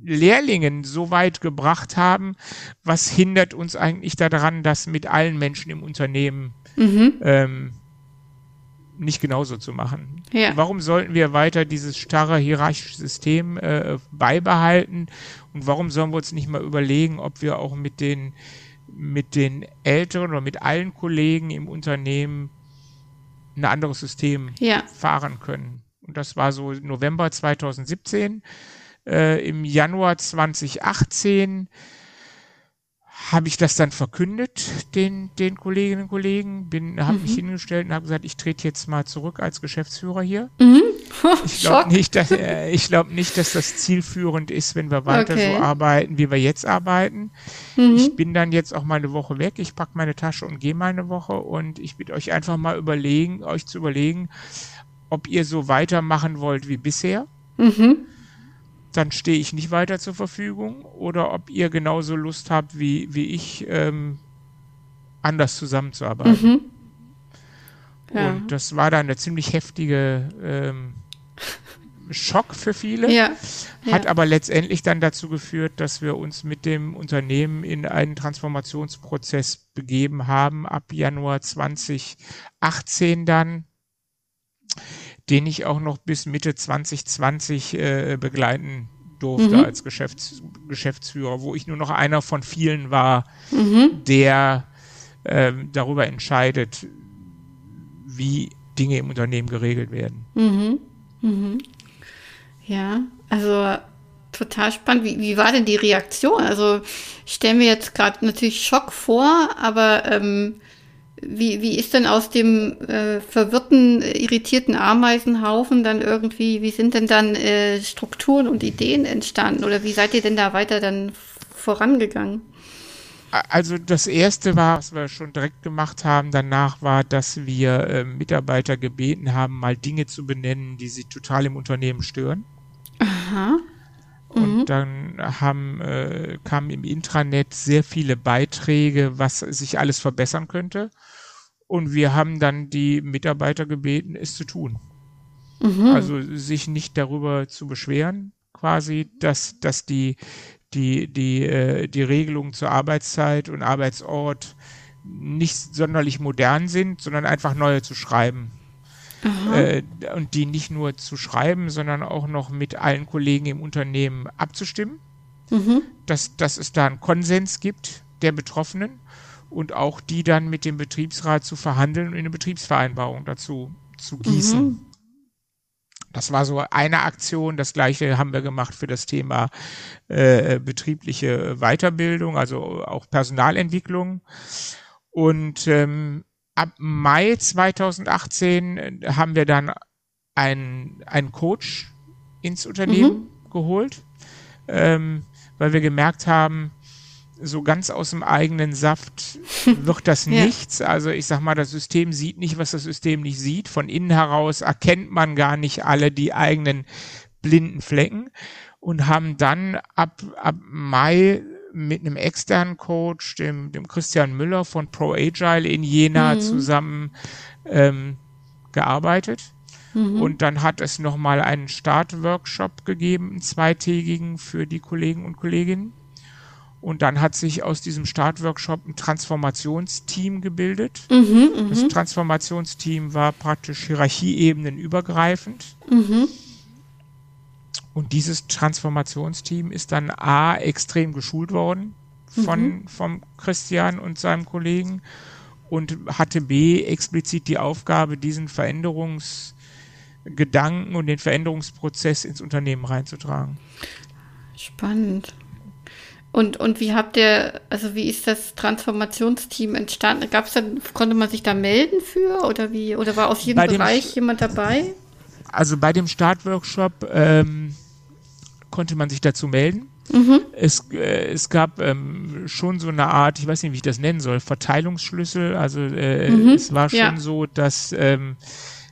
Lehrlingen so weit gebracht haben, was hindert uns eigentlich daran, das mit allen Menschen im Unternehmen mhm. ähm, nicht genauso zu machen. Ja. Warum sollten wir weiter dieses starre hierarchische System äh, beibehalten und warum sollen wir uns nicht mal überlegen, ob wir auch mit den mit den Älteren oder mit allen Kollegen im Unternehmen ein anderes System ja. fahren können. Und das war so November 2017. Äh, Im Januar 2018 habe ich das dann verkündet, den, den Kolleginnen und Kollegen, bin, habe mhm. mich hingestellt und habe gesagt, ich trete jetzt mal zurück als Geschäftsführer hier. Mhm. ich glaube nicht, dass, äh, ich glaube nicht, dass das zielführend ist, wenn wir weiter okay. so arbeiten, wie wir jetzt arbeiten. Mhm. Ich bin dann jetzt auch mal eine Woche weg, ich packe meine Tasche und gehe mal eine Woche und ich bitte euch einfach mal überlegen, euch zu überlegen, ob ihr so weitermachen wollt wie bisher. Mhm dann stehe ich nicht weiter zur Verfügung oder ob ihr genauso Lust habt wie, wie ich, ähm, anders zusammenzuarbeiten. Mhm. Ja. Und das war dann eine ziemlich heftige ähm, Schock für viele, ja. hat ja. aber letztendlich dann dazu geführt, dass wir uns mit dem Unternehmen in einen Transformationsprozess begeben haben, ab Januar 2018 dann den ich auch noch bis Mitte 2020 äh, begleiten durfte mhm. als Geschäfts Geschäftsführer, wo ich nur noch einer von vielen war, mhm. der äh, darüber entscheidet, wie Dinge im Unternehmen geregelt werden. Mhm. mhm. Ja, also total spannend. Wie, wie war denn die Reaktion? Also ich stelle mir jetzt gerade natürlich Schock vor, aber ähm, wie, wie ist denn aus dem äh, verwirrten, irritierten Ameisenhaufen dann irgendwie, wie sind denn dann äh, Strukturen und Ideen entstanden oder wie seid ihr denn da weiter dann vorangegangen? Also das erste war, was wir schon direkt gemacht haben, danach war, dass wir äh, Mitarbeiter gebeten haben, mal Dinge zu benennen, die sie total im Unternehmen stören. Aha. Und mhm. dann haben, äh, kamen im Intranet sehr viele Beiträge, was sich alles verbessern könnte. Und wir haben dann die Mitarbeiter gebeten, es zu tun. Mhm. Also sich nicht darüber zu beschweren, quasi, dass, dass die, die, die, äh, die Regelungen zur Arbeitszeit und Arbeitsort nicht sonderlich modern sind, sondern einfach neue zu schreiben. Äh, und die nicht nur zu schreiben, sondern auch noch mit allen Kollegen im Unternehmen abzustimmen, mhm. dass, dass es da einen Konsens gibt der Betroffenen und auch die dann mit dem Betriebsrat zu verhandeln und eine Betriebsvereinbarung dazu zu gießen. Mhm. Das war so eine Aktion. Das gleiche haben wir gemacht für das Thema äh, betriebliche Weiterbildung, also auch Personalentwicklung. Und ähm, ab Mai 2018 äh, haben wir dann einen, einen Coach ins Unternehmen mhm. geholt, ähm, weil wir gemerkt haben, so ganz aus dem eigenen Saft wird das ja. nichts. Also ich sag mal, das System sieht nicht, was das System nicht sieht. Von innen heraus erkennt man gar nicht alle die eigenen blinden Flecken und haben dann ab, ab Mai mit einem externen Coach, dem, dem Christian Müller von Pro Agile in Jena mhm. zusammen ähm, gearbeitet. Mhm. Und dann hat es nochmal einen Startworkshop gegeben, einen zweitägigen für die Kollegen und Kolleginnen. Und dann hat sich aus diesem Startworkshop ein Transformationsteam gebildet. Mhm, mhm, das Transformationsteam war praktisch Hierarchieebenen übergreifend. Mhm. Und dieses Transformationsteam ist dann A extrem geschult worden von, mhm. vom Christian und seinem Kollegen und hatte B explizit die Aufgabe, diesen Veränderungsprozess Gedanken und den Veränderungsprozess ins Unternehmen reinzutragen. Spannend. Und, und wie habt ihr, also wie ist das Transformationsteam entstanden? Gab's dann, konnte man sich da melden für oder wie, oder war aus jedem Bereich jemand dabei? Also bei dem Startworkshop ähm, konnte man sich dazu melden. Mhm. Es, äh, es gab ähm, schon so eine Art, ich weiß nicht, wie ich das nennen soll, Verteilungsschlüssel. Also äh, mhm. es war schon ja. so, dass ähm,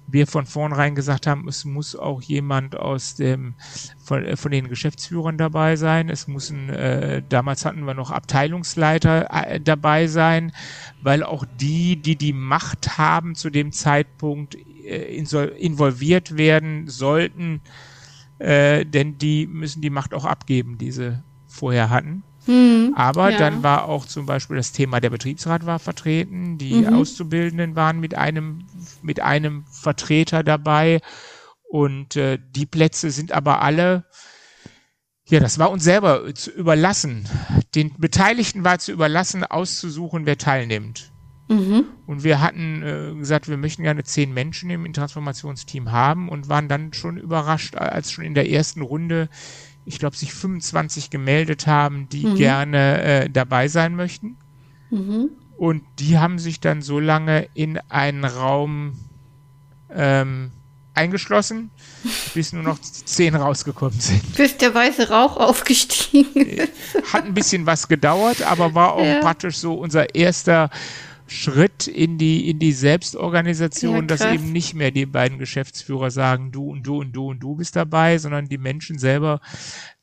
wir von vornherein gesagt haben, es muss auch jemand aus dem von, äh, von den Geschäftsführern dabei sein. Es müssen äh, damals hatten wir noch Abteilungsleiter äh, dabei sein, weil auch die, die die Macht haben zu dem Zeitpunkt äh, involviert werden sollten, äh, denn die müssen die Macht auch abgeben, die sie vorher hatten. Hm, Aber ja. dann war auch zum Beispiel das Thema der Betriebsrat war vertreten, die mhm. Auszubildenden waren mit einem, mit einem Vertreter dabei und äh, die Plätze sind aber alle, ja, das war uns selber zu überlassen. Den Beteiligten war zu überlassen, auszusuchen, wer teilnimmt. Mhm. Und wir hatten äh, gesagt, wir möchten gerne zehn Menschen im Transformationsteam haben und waren dann schon überrascht, als schon in der ersten Runde ich glaube, sich 25 gemeldet haben, die mhm. gerne äh, dabei sein möchten. Mhm. Und die haben sich dann so lange in einen Raum ähm, eingeschlossen, bis nur noch zehn rausgekommen sind. Bis der weiße Rauch aufgestiegen ist. Hat ein bisschen was gedauert, aber war auch ja. praktisch so unser erster Schritt in die, in die Selbstorganisation, ja, dass eben nicht mehr die beiden Geschäftsführer sagen, du und du und du und du bist dabei, sondern die Menschen selber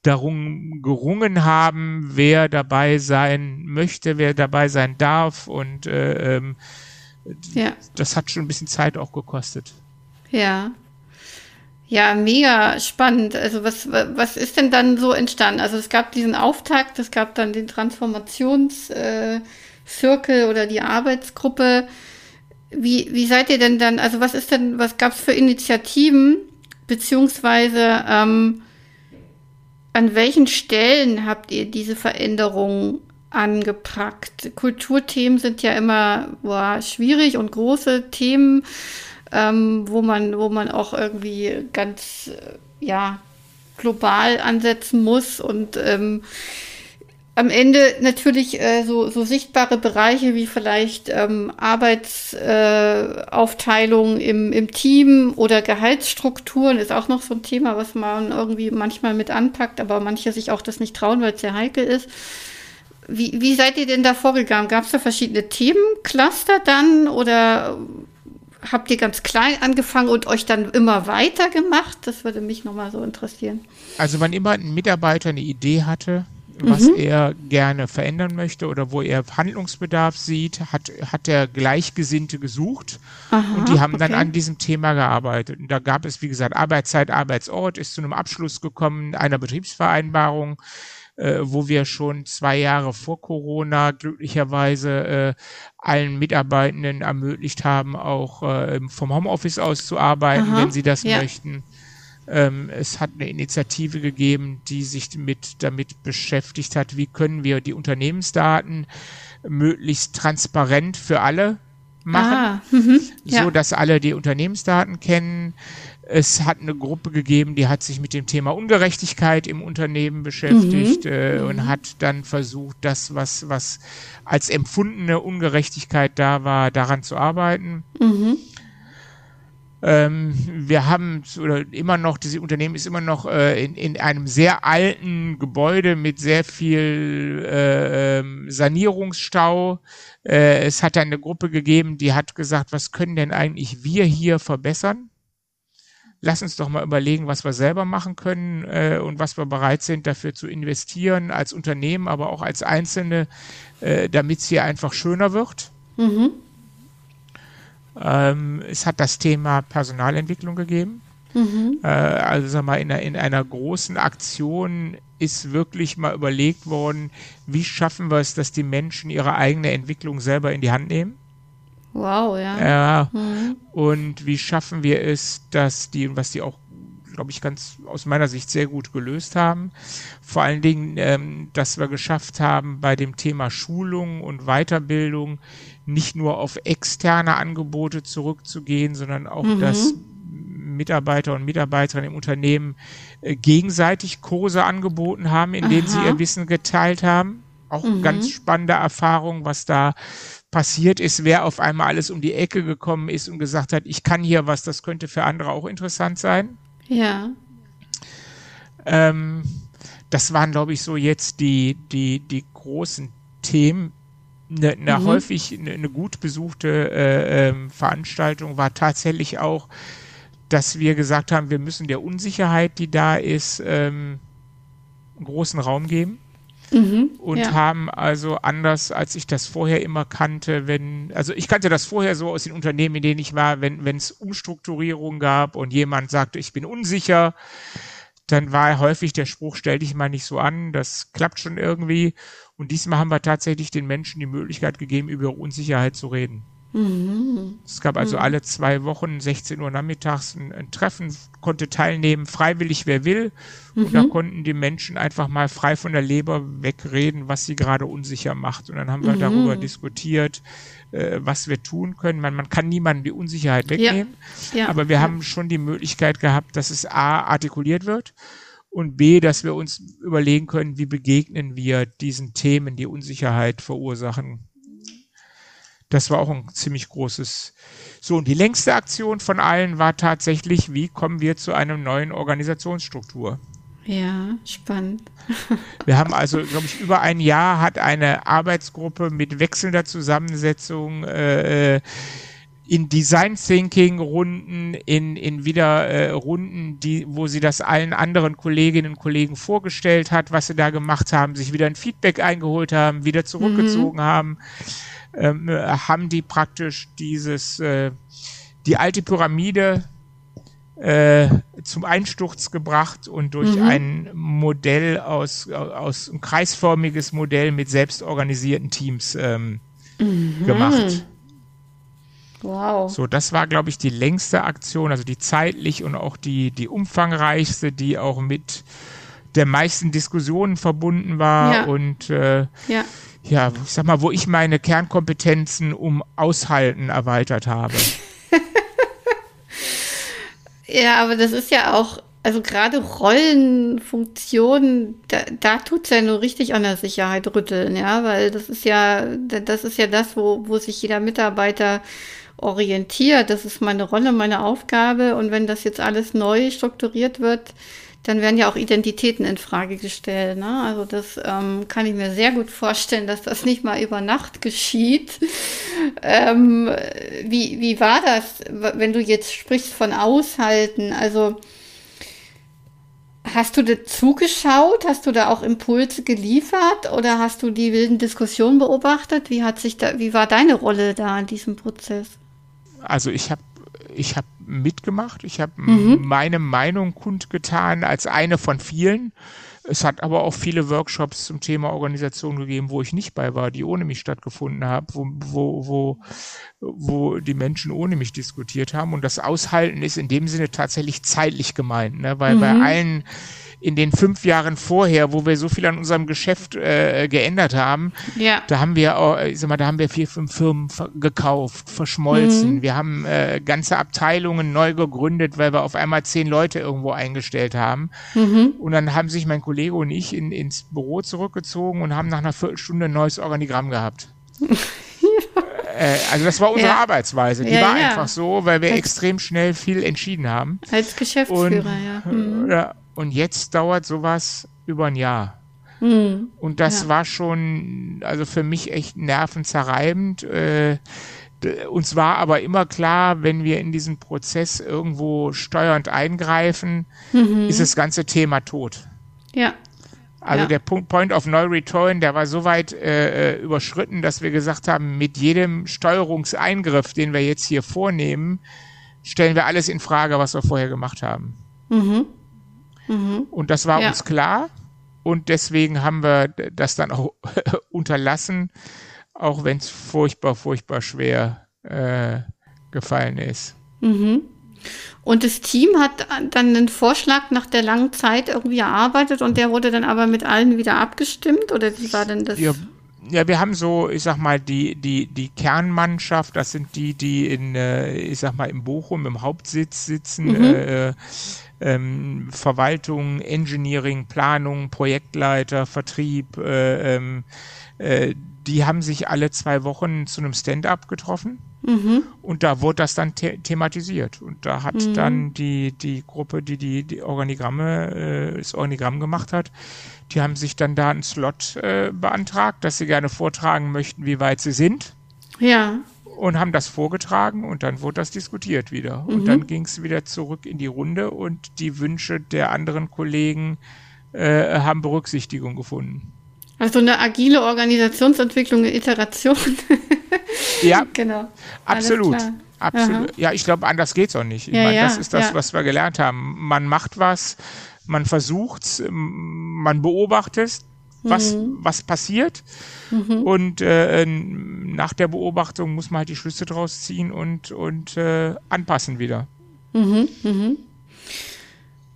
darum gerungen haben, wer dabei sein möchte, wer dabei sein darf und äh, ähm, ja. das hat schon ein bisschen Zeit auch gekostet. Ja. Ja, mega spannend. Also was, was ist denn dann so entstanden? Also es gab diesen Auftakt, es gab dann den Transformations- äh, oder die Arbeitsgruppe. Wie, wie seid ihr denn dann, also was ist denn, was gab es für Initiativen, beziehungsweise ähm, an welchen Stellen habt ihr diese Veränderungen angepackt? Kulturthemen sind ja immer boah, schwierig und große Themen, ähm, wo man, wo man auch irgendwie ganz, äh, ja, global ansetzen muss und ähm, am Ende natürlich äh, so, so sichtbare Bereiche wie vielleicht ähm, Arbeitsaufteilung äh, im, im Team oder Gehaltsstrukturen ist auch noch so ein Thema, was man irgendwie manchmal mit anpackt, aber manche sich auch das nicht trauen, weil es sehr heikel ist. Wie, wie seid ihr denn da vorgegangen? Gab es da verschiedene Themencluster dann oder habt ihr ganz klein angefangen und euch dann immer weiter gemacht? Das würde mich nochmal so interessieren. Also wann immer ein Mitarbeiter eine Idee hatte, was mhm. er gerne verändern möchte oder wo er Handlungsbedarf sieht, hat, hat er Gleichgesinnte gesucht Aha, und die haben okay. dann an diesem Thema gearbeitet. Und da gab es, wie gesagt, Arbeitszeit, Arbeitsort, ist zu einem Abschluss gekommen einer Betriebsvereinbarung, äh, wo wir schon zwei Jahre vor Corona glücklicherweise äh, allen Mitarbeitenden ermöglicht haben, auch äh, vom Homeoffice aus zu arbeiten, Aha, wenn sie das ja. möchten. Ähm, es hat eine Initiative gegeben, die sich mit, damit beschäftigt hat, wie können wir die Unternehmensdaten möglichst transparent für alle machen, ah, mhm, ja. so dass alle die Unternehmensdaten kennen. Es hat eine Gruppe gegeben, die hat sich mit dem Thema Ungerechtigkeit im Unternehmen beschäftigt mhm. äh, und mhm. hat dann versucht, das, was, was als empfundene Ungerechtigkeit da war, daran zu arbeiten. Mhm. Ähm, wir haben oder immer noch, dieses Unternehmen ist immer noch äh, in, in einem sehr alten Gebäude mit sehr viel äh, ähm, Sanierungsstau. Äh, es hat eine Gruppe gegeben, die hat gesagt, was können denn eigentlich wir hier verbessern? Lass uns doch mal überlegen, was wir selber machen können äh, und was wir bereit sind, dafür zu investieren, als Unternehmen, aber auch als Einzelne, äh, damit es hier einfach schöner wird. Mhm. Ähm, es hat das Thema Personalentwicklung gegeben. Mhm. Äh, also sag mal, in einer, in einer großen Aktion ist wirklich mal überlegt worden, wie schaffen wir es, dass die Menschen ihre eigene Entwicklung selber in die Hand nehmen. Wow, ja. Ja. Mhm. Und wie schaffen wir es, dass die, was die auch, glaube ich, ganz aus meiner Sicht sehr gut gelöst haben. Vor allen Dingen, ähm, dass wir geschafft haben, bei dem Thema Schulung und Weiterbildung nicht nur auf externe Angebote zurückzugehen, sondern auch mhm. das Mitarbeiter und Mitarbeiterinnen im Unternehmen äh, gegenseitig Kurse angeboten haben, in denen Aha. sie ihr Wissen geteilt haben. Auch mhm. ganz spannende Erfahrung, was da passiert ist, wer auf einmal alles um die Ecke gekommen ist und gesagt hat, ich kann hier was, das könnte für andere auch interessant sein. Ja. Ähm, das waren, glaube ich, so jetzt die, die, die großen Themen. Eine, eine mhm. häufig eine, eine, gut besuchte äh, äh, Veranstaltung war tatsächlich auch, dass wir gesagt haben, wir müssen der Unsicherheit, die da ist, ähm, einen großen Raum geben. Mhm, und ja. haben also anders, als ich das vorher immer kannte, wenn, also ich kannte das vorher so aus den Unternehmen, in denen ich war, wenn es Umstrukturierungen gab und jemand sagte, ich bin unsicher, dann war häufig der Spruch, stell dich mal nicht so an, das klappt schon irgendwie. Und diesmal haben wir tatsächlich den Menschen die Möglichkeit gegeben, über Unsicherheit zu reden. Mhm. Es gab also mhm. alle zwei Wochen, 16 Uhr nachmittags, ein, ein, Treffen, konnte teilnehmen, freiwillig, wer will. Mhm. Und da mhm. konnten die Menschen einfach mal frei von der Leber wegreden, was sie gerade unsicher macht. Und dann haben wir darüber mhm. diskutiert, äh, was wir tun können. Man, man kann niemandem die Unsicherheit wegnehmen, ja. Ja. aber wir ja. haben schon die Möglichkeit gehabt, dass es A artikuliert wird und B, dass wir uns überlegen können, wie begegnen wir diesen Themen, die Unsicherheit verursachen das war auch ein ziemlich großes. So, und die längste Aktion von allen war tatsächlich, wie kommen wir zu einer neuen Organisationsstruktur? Ja, spannend. Wir haben also, glaube ich, über ein Jahr hat eine Arbeitsgruppe mit wechselnder Zusammensetzung äh, in Design Thinking Runden, in, in wieder äh, Runden, die, wo sie das allen anderen Kolleginnen und Kollegen vorgestellt hat, was sie da gemacht haben, sich wieder ein Feedback eingeholt haben, wieder zurückgezogen mhm. haben ähm, haben die praktisch dieses, äh, die alte Pyramide äh, zum Einsturz gebracht und durch mhm. ein Modell aus, aus ein kreisförmiges Modell mit selbstorganisierten Teams ähm, mhm. gemacht. Wow. So, das war, glaube ich, die längste Aktion, also die zeitlich und auch die, die umfangreichste, die auch mit der meisten Diskussionen verbunden war. Ja. Und äh, ja ja, ich sag mal, wo ich meine Kernkompetenzen um Aushalten erweitert habe. ja, aber das ist ja auch, also gerade Rollenfunktionen, da, da tut es ja nur richtig an der Sicherheit rütteln, ja, weil das ist ja, das ist ja das, wo, wo sich jeder Mitarbeiter orientiert. Das ist meine Rolle, meine Aufgabe. Und wenn das jetzt alles neu strukturiert wird, dann werden ja auch Identitäten in Frage gestellt. Ne? Also das ähm, kann ich mir sehr gut vorstellen, dass das nicht mal über Nacht geschieht. Ähm, wie, wie war das, wenn du jetzt sprichst von Aushalten? Also hast du da zugeschaut? Hast du da auch Impulse geliefert oder hast du die wilden Diskussionen beobachtet? Wie hat sich da, wie war deine Rolle da in diesem Prozess? Also ich habe ich habe mitgemacht, ich habe mhm. meine Meinung kundgetan als eine von vielen. Es hat aber auch viele Workshops zum Thema Organisation gegeben, wo ich nicht bei war, die ohne mich stattgefunden haben, wo, wo, wo, wo die Menschen ohne mich diskutiert haben. Und das Aushalten ist in dem Sinne tatsächlich zeitlich gemeint, ne? weil mhm. bei allen in den fünf Jahren vorher, wo wir so viel an unserem Geschäft äh, geändert haben, ja. da haben wir, ich sag mal, da haben wir vier, fünf Firmen gekauft, verschmolzen. Mhm. Wir haben äh, ganze Abteilungen neu gegründet, weil wir auf einmal zehn Leute irgendwo eingestellt haben. Mhm. Und dann haben sich mein Kollege und ich in, ins Büro zurückgezogen und haben nach einer Viertelstunde ein neues Organigramm gehabt. Äh, also das war unsere ja. Arbeitsweise. Die ja, war ja. einfach so, weil wir als, extrem schnell viel entschieden haben. Als Geschäftsführer, und, ja. Mhm. ja. Und jetzt dauert sowas über ein Jahr. Mhm. Und das ja. war schon, also für mich echt nervenzerreibend. Äh, uns war aber immer klar, wenn wir in diesen Prozess irgendwo steuernd eingreifen, mhm. ist das ganze Thema tot. Ja. Also ja. der Punkt Point of No Return, der war so weit äh, äh, überschritten, dass wir gesagt haben, mit jedem Steuerungseingriff, den wir jetzt hier vornehmen, stellen wir alles in Frage, was wir vorher gemacht haben. Mhm. Mhm. Und das war ja. uns klar. Und deswegen haben wir das dann auch unterlassen, auch wenn es furchtbar, furchtbar schwer äh, gefallen ist. Mhm. Und das Team hat dann einen Vorschlag nach der langen Zeit irgendwie erarbeitet und der wurde dann aber mit allen wieder abgestimmt oder wie war denn das? Wir, ja, wir haben so, ich sag mal, die, die, die Kernmannschaft, das sind die, die in, äh, ich sag mal, im Bochum im Hauptsitz sitzen, mhm. äh, ähm, Verwaltung, Engineering, Planung, Projektleiter, Vertrieb, äh, ähm, äh, die haben sich alle zwei Wochen zu einem Stand-up getroffen. Mhm. Und da wurde das dann the thematisiert. Und da hat mhm. dann die, die Gruppe, die die, die Organigramme, äh, das Organigramm gemacht hat, die haben sich dann da einen Slot äh, beantragt, dass sie gerne vortragen möchten, wie weit sie sind. Ja. Und haben das vorgetragen und dann wurde das diskutiert wieder. Mhm. Und dann ging es wieder zurück in die Runde und die Wünsche der anderen Kollegen äh, haben Berücksichtigung gefunden. Also eine agile Organisationsentwicklung, Iteration. ja, genau. Absolut. Absolut. Aha. Ja, ich glaube, anders geht es auch nicht. Ich ja, meine, ja, das ist das, ja. was wir gelernt haben. Man macht was, man versucht, man beobachtet, was, mhm. was passiert. Mhm. Und äh, nach der Beobachtung muss man halt die Schlüsse draus ziehen und, und äh, anpassen wieder. Mhm. Mhm.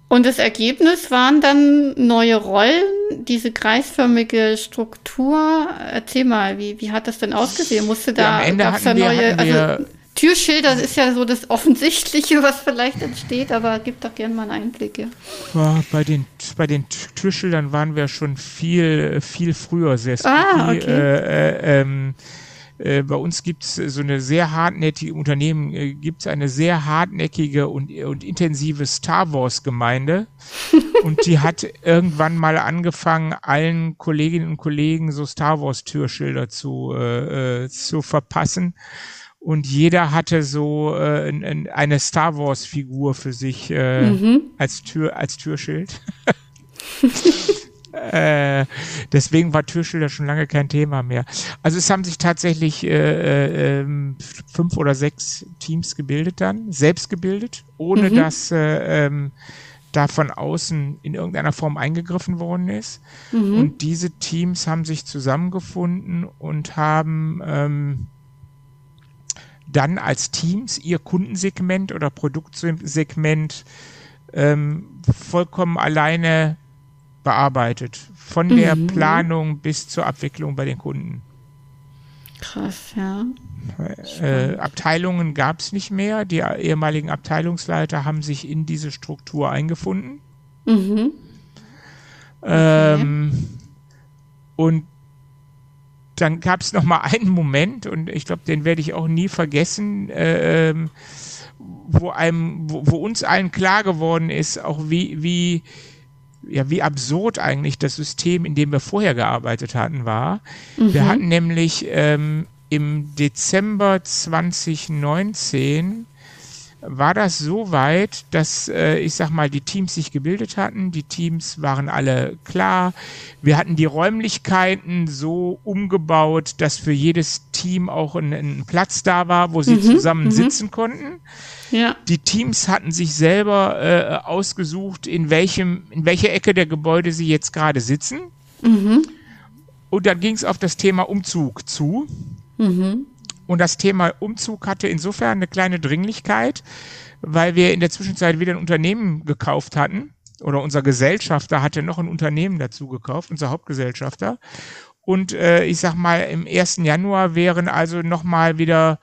Und das Ergebnis waren dann neue Rollen, diese kreisförmige Struktur. Erzähl mal, wie, wie hat das denn ausgesehen? Musste da, ja, gab's da neue, also Türschilder ist ja so das Offensichtliche, was vielleicht entsteht, aber gib doch gerne mal einen Einblick. Ja. ja. bei, den, bei den Türschildern waren wir schon viel, viel früher sehr. Ah, okay. Äh, äh, ähm, äh, bei uns gibt es so eine sehr hartnäckige Unternehmen, äh, gibt es eine sehr hartnäckige und, und intensive Star Wars Gemeinde. und die hat irgendwann mal angefangen, allen Kolleginnen und Kollegen so Star Wars Türschilder zu, äh, äh zu verpassen. Und jeder hatte so äh, eine Star Wars Figur für sich äh, mhm. als Tür als Türschild. Äh, deswegen war Türschilder schon lange kein Thema mehr. Also es haben sich tatsächlich äh, äh, ähm, fünf oder sechs Teams gebildet dann, selbst gebildet, ohne mhm. dass äh, ähm, da von außen in irgendeiner Form eingegriffen worden ist. Mhm. Und diese Teams haben sich zusammengefunden und haben ähm, dann als Teams ihr Kundensegment oder Produktsegment ähm, vollkommen alleine bearbeitet. Von der mhm. Planung bis zur Abwicklung bei den Kunden. Krass, ja. Äh, Abteilungen gab es nicht mehr. Die ehemaligen Abteilungsleiter haben sich in diese Struktur eingefunden. Mhm. Ähm, okay. Und dann gab es noch mal einen Moment und ich glaube, den werde ich auch nie vergessen, äh, ähm, wo einem, wo, wo, uns allen klar geworden ist, auch wie wie ja, wie absurd eigentlich das System, in dem wir vorher gearbeitet hatten, war. Mhm. Wir hatten nämlich ähm, im Dezember 2019 war das so weit, dass äh, ich sag mal, die Teams sich gebildet hatten, die Teams waren alle klar. Wir hatten die Räumlichkeiten so umgebaut, dass für jedes Team auch ein, ein Platz da war, wo sie mhm, zusammen mhm. sitzen konnten. Ja. Die Teams hatten sich selber äh, ausgesucht, in welchem, in welcher Ecke der Gebäude sie jetzt gerade sitzen. Mhm. Und dann ging es auf das Thema Umzug zu. Mhm. Und das Thema Umzug hatte insofern eine kleine Dringlichkeit, weil wir in der Zwischenzeit wieder ein Unternehmen gekauft hatten. Oder unser Gesellschafter hatte noch ein Unternehmen dazu gekauft, unser Hauptgesellschafter. Und äh, ich sag mal, im 1. Januar wären also nochmal wieder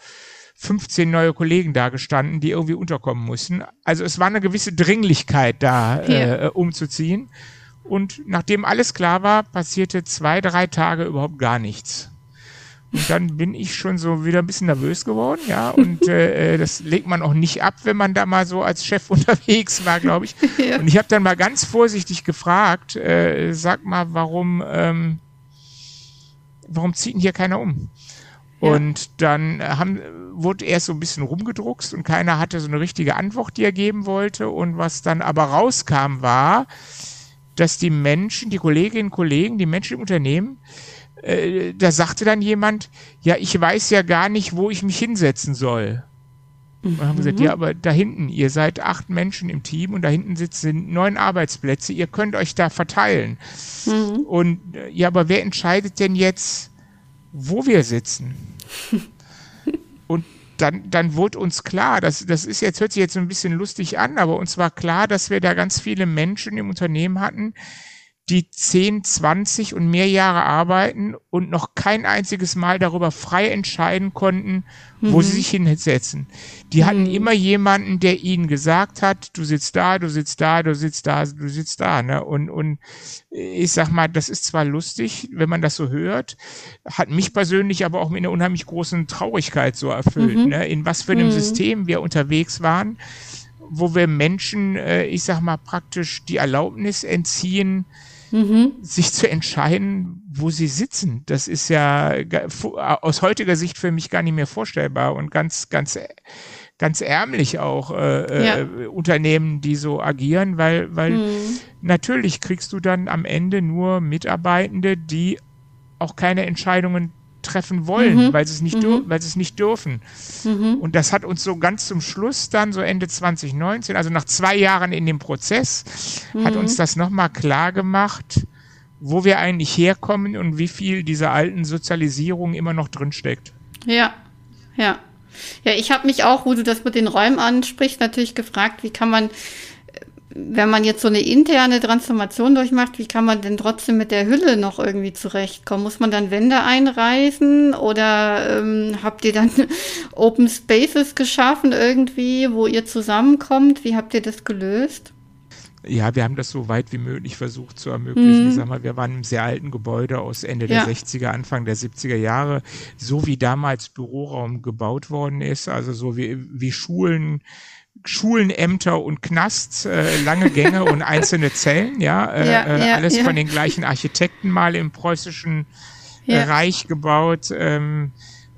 15 neue Kollegen da gestanden, die irgendwie unterkommen mussten. Also es war eine gewisse Dringlichkeit da, äh, umzuziehen. Und nachdem alles klar war, passierte zwei, drei Tage überhaupt gar nichts. Und dann bin ich schon so wieder ein bisschen nervös geworden, ja. Und äh, äh das legt man auch nicht ab, wenn man da mal so als Chef unterwegs war, glaube ich. Ja. Und ich habe dann mal ganz vorsichtig gefragt, äh, sag mal, warum, ähm, warum zieht denn hier keiner um? Und dann haben, wurde erst so ein bisschen rumgedruckst und keiner hatte so eine richtige Antwort, die er geben wollte. Und was dann aber rauskam, war, dass die Menschen, die Kolleginnen und Kollegen, die Menschen im Unternehmen, äh, da sagte dann jemand, ja, ich weiß ja gar nicht, wo ich mich hinsetzen soll. Und haben gesagt, mhm. ja, aber da hinten, ihr seid acht Menschen im Team und da hinten sitzen neun Arbeitsplätze, ihr könnt euch da verteilen. Mhm. Und äh, ja, aber wer entscheidet denn jetzt, wo wir sitzen? Und dann, dann wurde uns klar, das, das ist jetzt, hört sich jetzt so ein bisschen lustig an, aber uns war klar, dass wir da ganz viele Menschen im Unternehmen hatten, die 10, 20 und mehr Jahre arbeiten und noch kein einziges Mal darüber frei entscheiden konnten, wo mhm. sie sich hinsetzen. Die mhm. hatten immer jemanden, der ihnen gesagt hat, du sitzt da, du sitzt da, du sitzt da, du sitzt da. Ne? Und, und ich sag mal, das ist zwar lustig, wenn man das so hört, hat mich persönlich aber auch mit einer unheimlich großen Traurigkeit so erfüllt, mhm. ne? in was für einem mhm. System wir unterwegs waren, wo wir Menschen, äh, ich sag mal, praktisch die Erlaubnis entziehen, mhm. sich zu entscheiden, wo sie sitzen. Das ist ja aus heutiger Sicht für mich gar nicht mehr vorstellbar und ganz, ganz, ganz ärmlich auch äh, ja. äh, Unternehmen, die so agieren, weil, weil mhm. natürlich kriegst du dann am Ende nur Mitarbeitende, die auch keine Entscheidungen treffen wollen, mhm. weil sie es nicht, mhm. weil sie es nicht dürfen. Mhm. Und das hat uns so ganz zum Schluss dann, so Ende 2019, also nach zwei Jahren in dem Prozess, hat mhm. uns das nochmal klar gemacht, wo wir eigentlich herkommen und wie viel dieser alten Sozialisierung immer noch drinsteckt. Ja, ja. Ja, ich habe mich auch, wo du das mit den Räumen ansprichst, natürlich gefragt, wie kann man wenn man jetzt so eine interne Transformation durchmacht, wie kann man denn trotzdem mit der Hülle noch irgendwie zurechtkommen? Muss man dann Wände einreißen oder ähm, habt ihr dann Open Spaces geschaffen irgendwie, wo ihr zusammenkommt? Wie habt ihr das gelöst? Ja, wir haben das so weit wie möglich versucht zu ermöglichen. Mhm. Ich sag mal, wir waren im sehr alten Gebäude aus Ende der ja. 60er, Anfang der 70er Jahre, so wie damals Büroraum gebaut worden ist, also so wie, wie Schulen Schulenämter und Knasts, äh, lange Gänge und einzelne Zellen, ja, äh, ja, äh, ja alles ja. von den gleichen Architekten mal im preußischen äh, Reich gebaut. Ähm,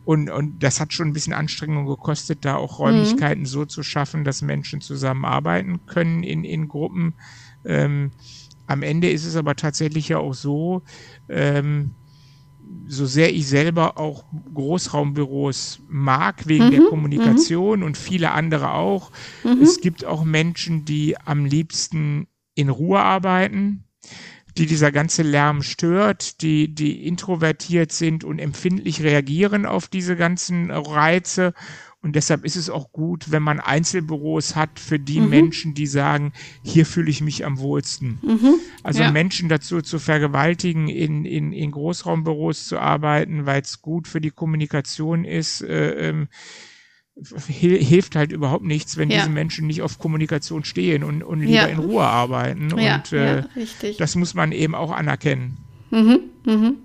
und, und das hat schon ein bisschen Anstrengung gekostet, da auch Räumlichkeiten mhm. so zu schaffen, dass Menschen zusammenarbeiten können in, in Gruppen. Ähm, am Ende ist es aber tatsächlich ja auch so, ähm, so sehr ich selber auch Großraumbüros mag wegen mhm, der Kommunikation und viele andere auch, mhm. es gibt auch Menschen, die am liebsten in Ruhe arbeiten, die dieser ganze Lärm stört, die, die introvertiert sind und empfindlich reagieren auf diese ganzen Reize und deshalb ist es auch gut, wenn man Einzelbüros hat für die mhm. Menschen, die sagen, hier fühle ich mich am wohlsten. Mhm. Also ja. Menschen dazu zu vergewaltigen, in, in, in Großraumbüros zu arbeiten, weil es gut für die Kommunikation ist, äh, ähm, hilft halt überhaupt nichts, wenn ja. diese Menschen nicht auf Kommunikation stehen und, und lieber ja. in Ruhe arbeiten. und äh, das muss man eben auch anerkennen. Mhm. Mhm.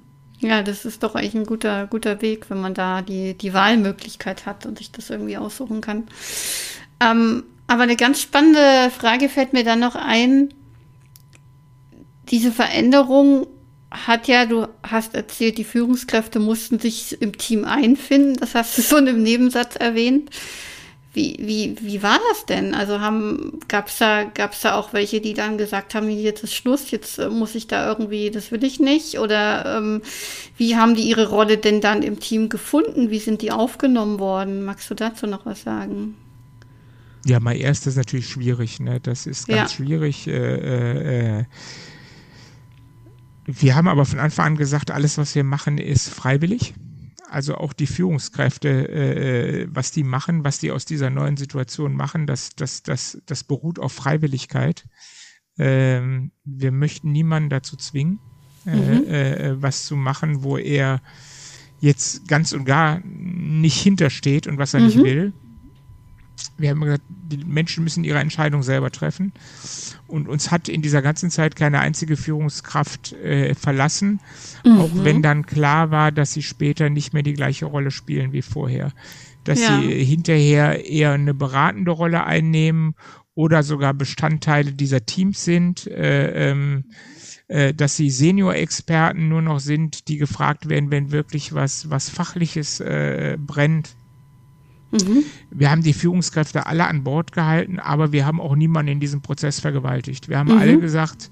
Ja, das ist doch eigentlich ein guter, guter Weg, wenn man da die, die Wahlmöglichkeit hat und sich das irgendwie aussuchen kann. Ähm, aber eine ganz spannende Frage fällt mir dann noch ein. Diese Veränderung hat ja, du hast erzählt, die Führungskräfte mussten sich im Team einfinden. Das hast du in einem Nebensatz erwähnt. Wie, wie, wie war das denn? Also haben, gab's da, gab's da auch welche, die dann gesagt haben, jetzt ist Schluss, jetzt äh, muss ich da irgendwie, das will ich nicht? Oder ähm, wie haben die ihre Rolle denn dann im Team gefunden? Wie sind die aufgenommen worden? Magst du dazu noch was sagen? Ja, mal erst ist natürlich schwierig, ne? Das ist ganz ja. schwierig. Äh, äh, äh, wir haben aber von Anfang an gesagt, alles, was wir machen, ist freiwillig also auch die Führungskräfte, äh, was die machen, was die aus dieser neuen Situation machen, das, das, das, das beruht auf Freiwilligkeit. Ähm, wir möchten niemanden dazu zwingen, äh, mhm. äh, was zu machen, wo er jetzt ganz und gar nicht hintersteht und was er mhm. nicht will. Wir haben gesagt, die Menschen müssen ihre Entscheidung selber treffen. Und uns hat in dieser ganzen Zeit keine einzige Führungskraft äh, verlassen, mhm. auch wenn dann klar war, dass sie später nicht mehr die gleiche Rolle spielen wie vorher. Dass ja. sie hinterher eher eine beratende Rolle einnehmen oder sogar Bestandteile dieser Teams sind. Äh, ähm, äh, dass sie Senior-Experten nur noch sind, die gefragt werden, wenn wirklich was, was Fachliches äh, brennt. Mhm. Wir haben die Führungskräfte alle an Bord gehalten, aber wir haben auch niemanden in diesem Prozess vergewaltigt. Wir haben mhm. alle gesagt,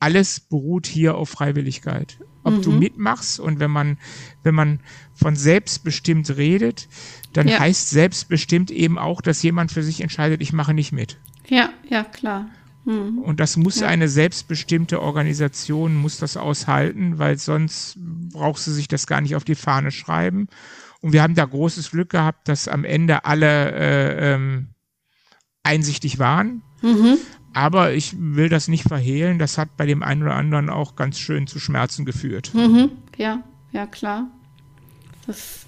alles beruht hier auf Freiwilligkeit. Ob mhm. du mitmachst und wenn man, wenn man von selbstbestimmt redet, dann ja. heißt selbstbestimmt eben auch, dass jemand für sich entscheidet, ich mache nicht mit. Ja, ja, klar. Mhm. Und das muss ja. eine selbstbestimmte Organisation, muss das aushalten, weil sonst brauchst du sich das gar nicht auf die Fahne schreiben. Und wir haben da großes Glück gehabt, dass am Ende alle äh, ähm, einsichtig waren. Mhm. aber ich will das nicht verhehlen, das hat bei dem einen oder anderen auch ganz schön zu Schmerzen geführt. Mhm. Ja, ja, klar. Das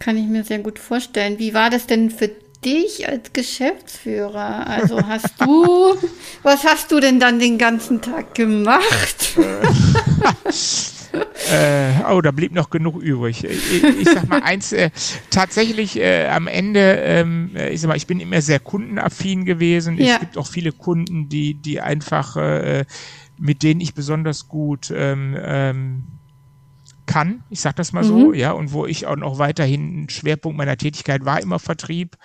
kann ich mir sehr gut vorstellen. Wie war das denn für dich als Geschäftsführer? Also hast du, was hast du denn dann den ganzen Tag gemacht? äh, oh, da blieb noch genug übrig. Ich, ich sag mal eins, äh, tatsächlich äh, am Ende, ähm, ich sag mal, ich bin immer sehr kundenaffin gewesen. Ja. Es gibt auch viele Kunden, die, die einfach, äh, mit denen ich besonders gut ähm, ähm, kann, ich sag das mal so, mhm. ja, und wo ich auch noch weiterhin ein Schwerpunkt meiner Tätigkeit war immer Vertrieb,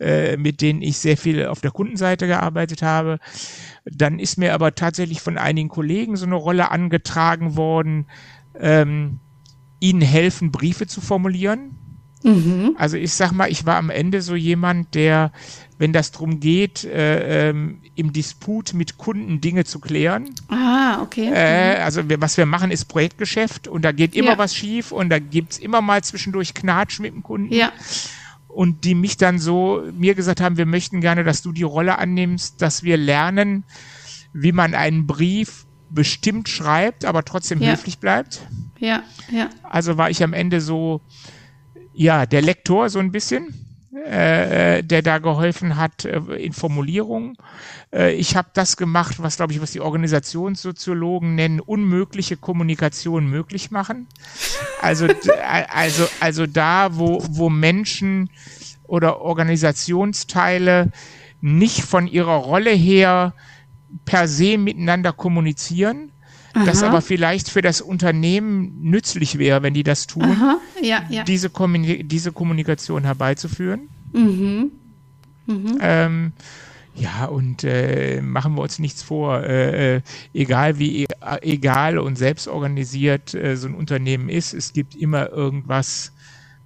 äh, mit denen ich sehr viel auf der Kundenseite gearbeitet habe. Dann ist mir aber tatsächlich von einigen Kollegen so eine Rolle angetragen worden, ähm, ihnen helfen, Briefe zu formulieren. Mhm. Also ich sag mal, ich war am Ende so jemand, der, wenn das darum geht, äh, ähm, im Disput mit Kunden Dinge zu klären. Ah, okay. Äh, mhm. also wir, was wir machen, ist Projektgeschäft und da geht immer ja. was schief und da gibt's immer mal zwischendurch Knatsch mit dem Kunden. Ja. Und die mich dann so mir gesagt haben, wir möchten gerne, dass du die Rolle annimmst, dass wir lernen, wie man einen Brief bestimmt schreibt, aber trotzdem ja. höflich bleibt. Ja, ja. Also war ich am Ende so, ja, der Lektor so ein bisschen, äh, äh der da geholfen hat äh, in Formulierungen. Äh, ich habe das gemacht, was glaube ich, was die Organisationssoziologen nennen, unmögliche Kommunikation möglich machen. Also, also, also da, wo, wo Menschen oder Organisationsteile nicht von ihrer Rolle her per se miteinander kommunizieren, Aha. das aber vielleicht für das Unternehmen nützlich wäre, wenn die das tun, ja, ja. Diese, Kommunik diese Kommunikation herbeizuführen. Mhm. Mhm. Ähm, ja, und äh, machen wir uns nichts vor, äh, äh egal wie äh, egal und selbstorganisiert äh, so ein Unternehmen ist, es gibt immer irgendwas,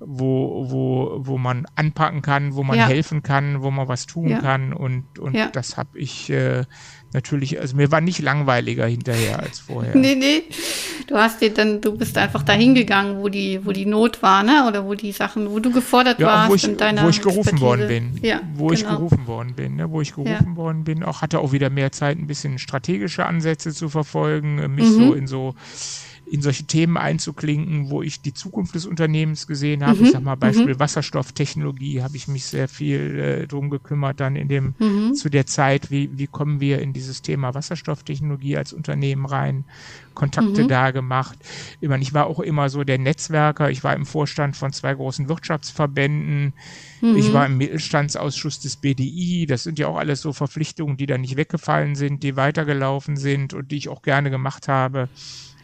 wo, wo, wo man anpacken kann, wo man ja. helfen kann, wo man was tun ja. kann und, und ja. das habe ich äh, natürlich, also mir war nicht langweiliger hinterher als vorher. nee, nee. Du hast dir dann, du bist einfach dahin gegangen, wo die, wo die Not war, ne? Oder wo die Sachen, wo du gefordert ja, warst wo ich, in deiner Wo ich gerufen Expertise. worden bin. Ja, wo genau. ich gerufen worden bin, ne? Wo ich gerufen ja. worden bin. Auch hatte auch wieder mehr Zeit, ein bisschen strategische Ansätze zu verfolgen, mich mhm. so in so in solche Themen einzuklinken, wo ich die Zukunft des Unternehmens gesehen habe. Mhm. Ich sag mal, Beispiel mhm. Wasserstofftechnologie habe ich mich sehr viel äh, drum gekümmert, dann in dem, mhm. zu der Zeit, wie, wie kommen wir in dieses Thema Wasserstofftechnologie als Unternehmen rein, Kontakte mhm. da gemacht. Ich, meine, ich war auch immer so der Netzwerker, ich war im Vorstand von zwei großen Wirtschaftsverbänden, ich war mhm. im Mittelstandsausschuss des BDI, das sind ja auch alles so Verpflichtungen, die da nicht weggefallen sind, die weitergelaufen sind und die ich auch gerne gemacht habe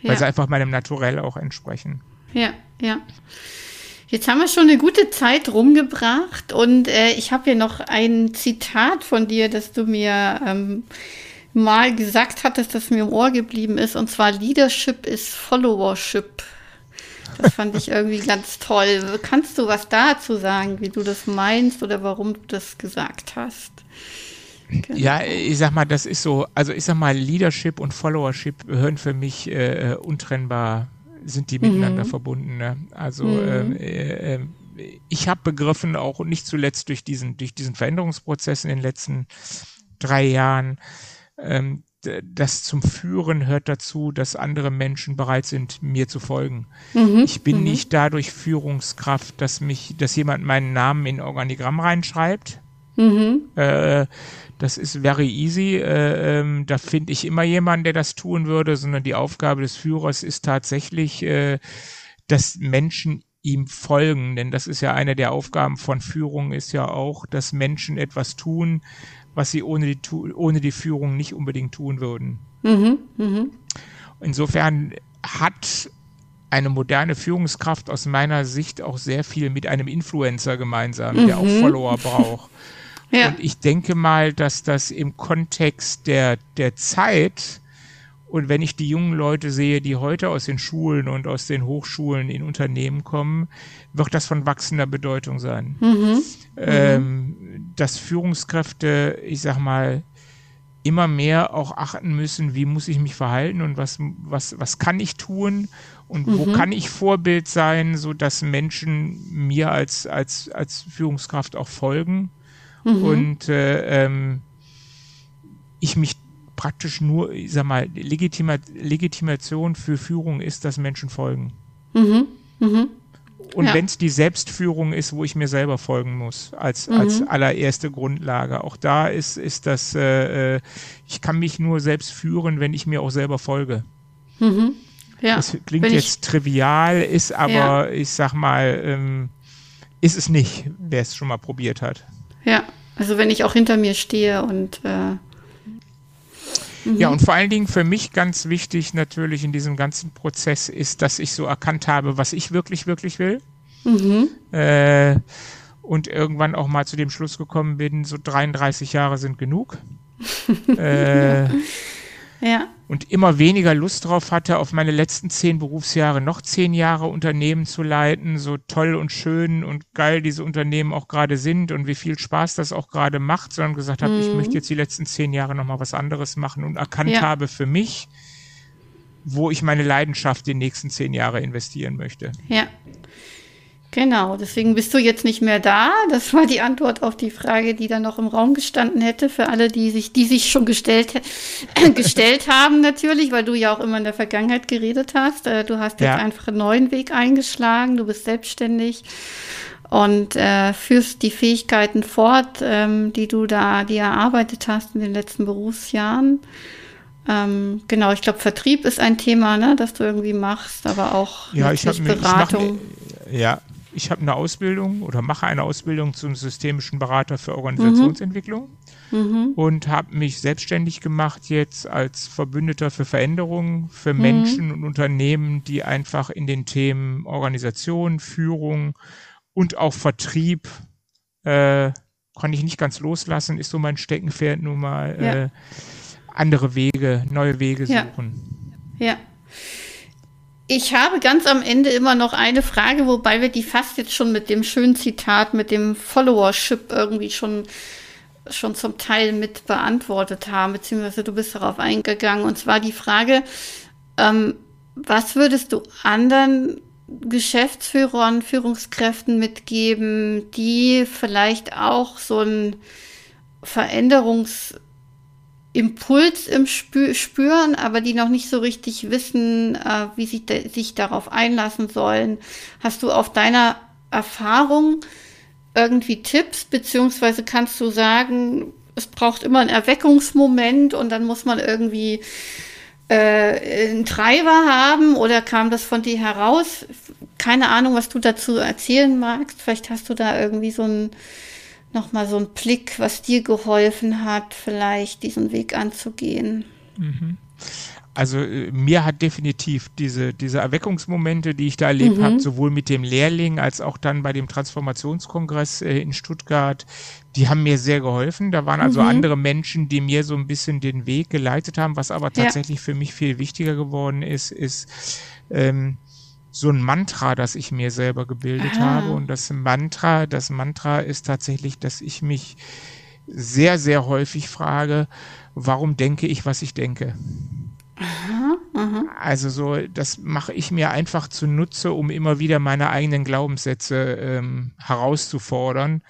weil sie einfach meinem Naturell auch entsprechen. Ja, ja. Jetzt haben wir schon eine gute Zeit rumgebracht und äh, ich habe hier noch ein Zitat von dir, das du mir ähm, mal gesagt hattest, das mir im Ohr geblieben ist, und zwar Leadership is Followership. Das fand ich irgendwie ganz toll. Kannst du was dazu sagen, wie du das meinst oder warum du das gesagt hast? Genau. Ja, ich sag mal, das ist so, also ich sag mal, Leadership und Followership gehören für mich äh, untrennbar, sind die miteinander mhm. verbunden. Ne? Also mhm. äh, äh, ich habe begriffen, auch nicht zuletzt durch diesen, durch diesen Veränderungsprozess in den letzten drei Jahren, ähm, das zum Führen hört dazu, dass andere Menschen bereit sind, mir zu folgen. Mhm, ich bin mhm. nicht dadurch Führungskraft, dass mich, dass jemand meinen Namen in Organigramm reinschreibt. Mhm. Äh, das ist very easy. Äh, ähm, da finde ich immer jemanden, der das tun würde, sondern die Aufgabe des Führers ist tatsächlich, äh, dass Menschen ihm folgen, denn das ist ja eine der Aufgaben von Führung, ist ja auch, dass Menschen etwas tun, was sie ohne die, ohne die Führung nicht unbedingt tun würden. Mhm, mh. Insofern hat eine moderne Führungskraft aus meiner Sicht auch sehr viel mit einem Influencer gemeinsam, mhm. der auch mhm. Follower braucht. Ja. Und ich denke mal, dass das im Kontext der, der Zeit und wenn ich die jungen Leute sehe, die heute aus den Schulen und aus den Hochschulen in Unternehmen kommen, wird das von wachsender Bedeutung sein. Mhm. Ähm, dass Führungskräfte, ich sag mal, immer mehr auch achten müssen, wie muss ich mich verhalten und was, was, was kann ich tun und mhm. wo kann ich Vorbild sein, so dass Menschen mir als, als, als Führungskraft auch folgen. Mhm. Und äh, ähm, ich mich praktisch nur, ich sag mal, Legitima Legitimation für Führung ist, dass Menschen folgen. Mhm. Mhm. Und ja. wenn es die Selbstführung ist, wo ich mir selber folgen muss, als, mhm. als allererste Grundlage. Auch da ist, ist das, äh, äh, ich kann mich nur selbst führen, wenn ich mir auch selber folge. Mhm. Ja. Das klingt wenn jetzt trivial, ist aber, ja. ich sag mal, ähm, ist es nicht, wer es schon mal probiert hat. Ja, also wenn ich auch hinter mir stehe und äh, Mhm. Ja, und vor allen Dingen für mich ganz wichtig natürlich in diesem ganzen Prozess ist, dass ich so erkannt habe, was ich wirklich, wirklich will. Mhm. Äh, und irgendwann auch mal zu dem Schluss gekommen bin, so 33 Jahre sind genug. äh, ja. Und immer weniger Lust drauf hatte, auf meine letzten zehn Berufsjahre noch zehn Jahre Unternehmen zu leiten, so toll und schön und geil diese Unternehmen auch gerade sind und wie viel Spaß das auch gerade macht, sondern gesagt habe, mhm. ich möchte jetzt die letzten zehn Jahre nochmal was anderes machen und erkannt ja. habe für mich, wo ich meine Leidenschaft die nächsten zehn Jahre investieren möchte. Ja. Genau, deswegen bist du jetzt nicht mehr da. Das war die Antwort auf die Frage, die da noch im Raum gestanden hätte, für alle, die sich, die sich schon gestellt, gestellt haben, natürlich, weil du ja auch immer in der Vergangenheit geredet hast. Äh, du hast jetzt ja. einfach einen neuen Weg eingeschlagen, du bist selbstständig und äh, führst die Fähigkeiten fort, ähm, die du da, die erarbeitet hast in den letzten Berufsjahren. Ähm, genau, ich glaube, Vertrieb ist ein Thema, ne, das du irgendwie machst, aber auch ja, ich Beratung. Ich mir, ja, ich habe eine Ausbildung oder mache eine Ausbildung zum systemischen Berater für Organisationsentwicklung mhm. und habe mich selbstständig gemacht jetzt als Verbündeter für Veränderungen für mhm. Menschen und Unternehmen, die einfach in den Themen Organisation, Führung und auch Vertrieb äh, kann ich nicht ganz loslassen, ist so mein Steckenpferd nun mal ja. äh, andere Wege, neue Wege suchen. Ja. Ich habe ganz am Ende immer noch eine Frage, wobei wir die fast jetzt schon mit dem schönen Zitat, mit dem Followership irgendwie schon, schon zum Teil mit beantwortet haben, beziehungsweise du bist darauf eingegangen. Und zwar die Frage, ähm, was würdest du anderen Geschäftsführern, Führungskräften mitgeben, die vielleicht auch so ein Veränderungs- Impuls im Spü spüren, aber die noch nicht so richtig wissen, äh, wie sie sich darauf einlassen sollen. Hast du auf deiner Erfahrung irgendwie Tipps, beziehungsweise kannst du sagen, es braucht immer einen Erweckungsmoment und dann muss man irgendwie äh, einen Treiber haben oder kam das von dir heraus? Keine Ahnung, was du dazu erzählen magst. Vielleicht hast du da irgendwie so ein nochmal so ein Blick, was dir geholfen hat, vielleicht diesen Weg anzugehen. Mhm. Also äh, mir hat definitiv diese, diese Erweckungsmomente, die ich da erlebt mhm. habe, sowohl mit dem Lehrling als auch dann bei dem Transformationskongress äh, in Stuttgart, die haben mir sehr geholfen. Da waren also mhm. andere Menschen, die mir so ein bisschen den Weg geleitet haben. Was aber tatsächlich ja. für mich viel wichtiger geworden ist, ist ähm, so ein Mantra, das ich mir selber gebildet Aha. habe. Und das Mantra, das Mantra ist tatsächlich, dass ich mich sehr, sehr häufig frage, warum denke ich, was ich denke? Aha, aha. Also so, das mache ich mir einfach zunutze, um immer wieder meine eigenen Glaubenssätze ähm, herauszufordern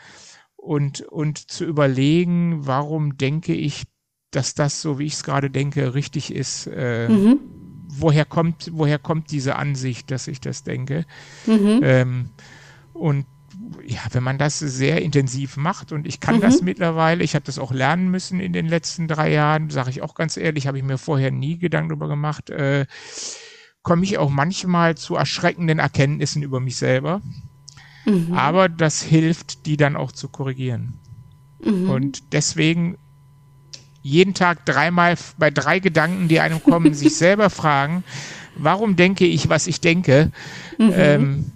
und, und zu überlegen, warum denke ich, dass das, so wie ich es gerade denke, richtig ist. Äh, mhm woher kommt, woher kommt diese Ansicht, dass ich das denke. Mhm. Ähm, und ja, wenn man das sehr intensiv macht und ich kann mhm. das mittlerweile, ich habe das auch lernen müssen in den letzten drei Jahren, sage ich auch ganz ehrlich, habe ich mir vorher nie Gedanken darüber gemacht, äh, komme ich auch manchmal zu erschreckenden Erkenntnissen über mich selber. Mhm. Aber das hilft, die dann auch zu korrigieren. Mhm. Und deswegen jeden Tag dreimal bei drei Gedanken, die einem kommen, sich selber fragen, warum denke ich, was ich denke, mhm. ähm,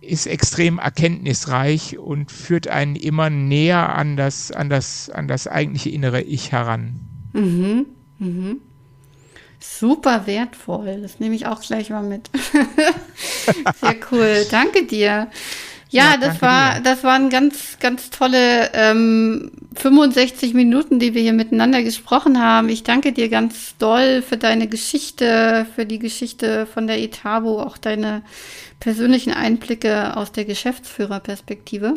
ist extrem erkenntnisreich und führt einen immer näher an das, an das, an das eigentliche innere Ich heran. Mhm. Mhm. Super wertvoll. Das nehme ich auch gleich mal mit. Sehr cool. Danke dir. Ja, das war, das waren ganz, ganz tolle ähm, 65 Minuten, die wir hier miteinander gesprochen haben. Ich danke dir ganz doll für deine Geschichte, für die Geschichte von der Etabo, auch deine persönlichen Einblicke aus der Geschäftsführerperspektive.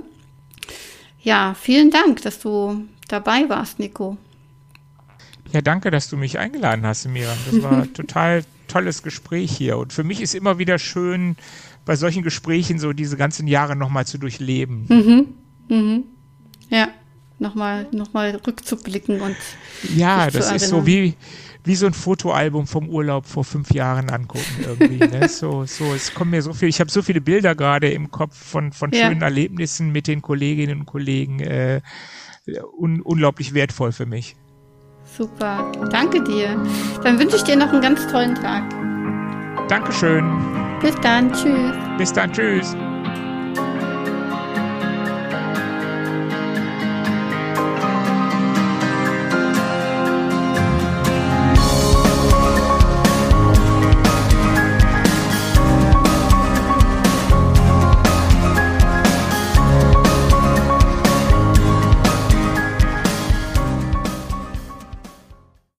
Ja, vielen Dank, dass du dabei warst, Nico. Ja, danke, dass du mich eingeladen hast, Miriam. Das war ein total tolles Gespräch hier. Und für mich ist immer wieder schön, bei solchen Gesprächen so diese ganzen Jahre nochmal zu durchleben. Mhm. Mhm. Ja, nochmal noch mal rückzublicken und. Ja, das ist so wie, wie so ein Fotoalbum vom Urlaub vor fünf Jahren angucken irgendwie. ne? So, so, es kommt mir so viel, ich habe so viele Bilder gerade im Kopf von, von ja. schönen Erlebnissen mit den Kolleginnen und Kollegen. Äh, un, unglaublich wertvoll für mich. Super, danke dir. Dann wünsche ich dir noch einen ganz tollen Tag. Dankeschön. Bis dann, tschüss. Bis.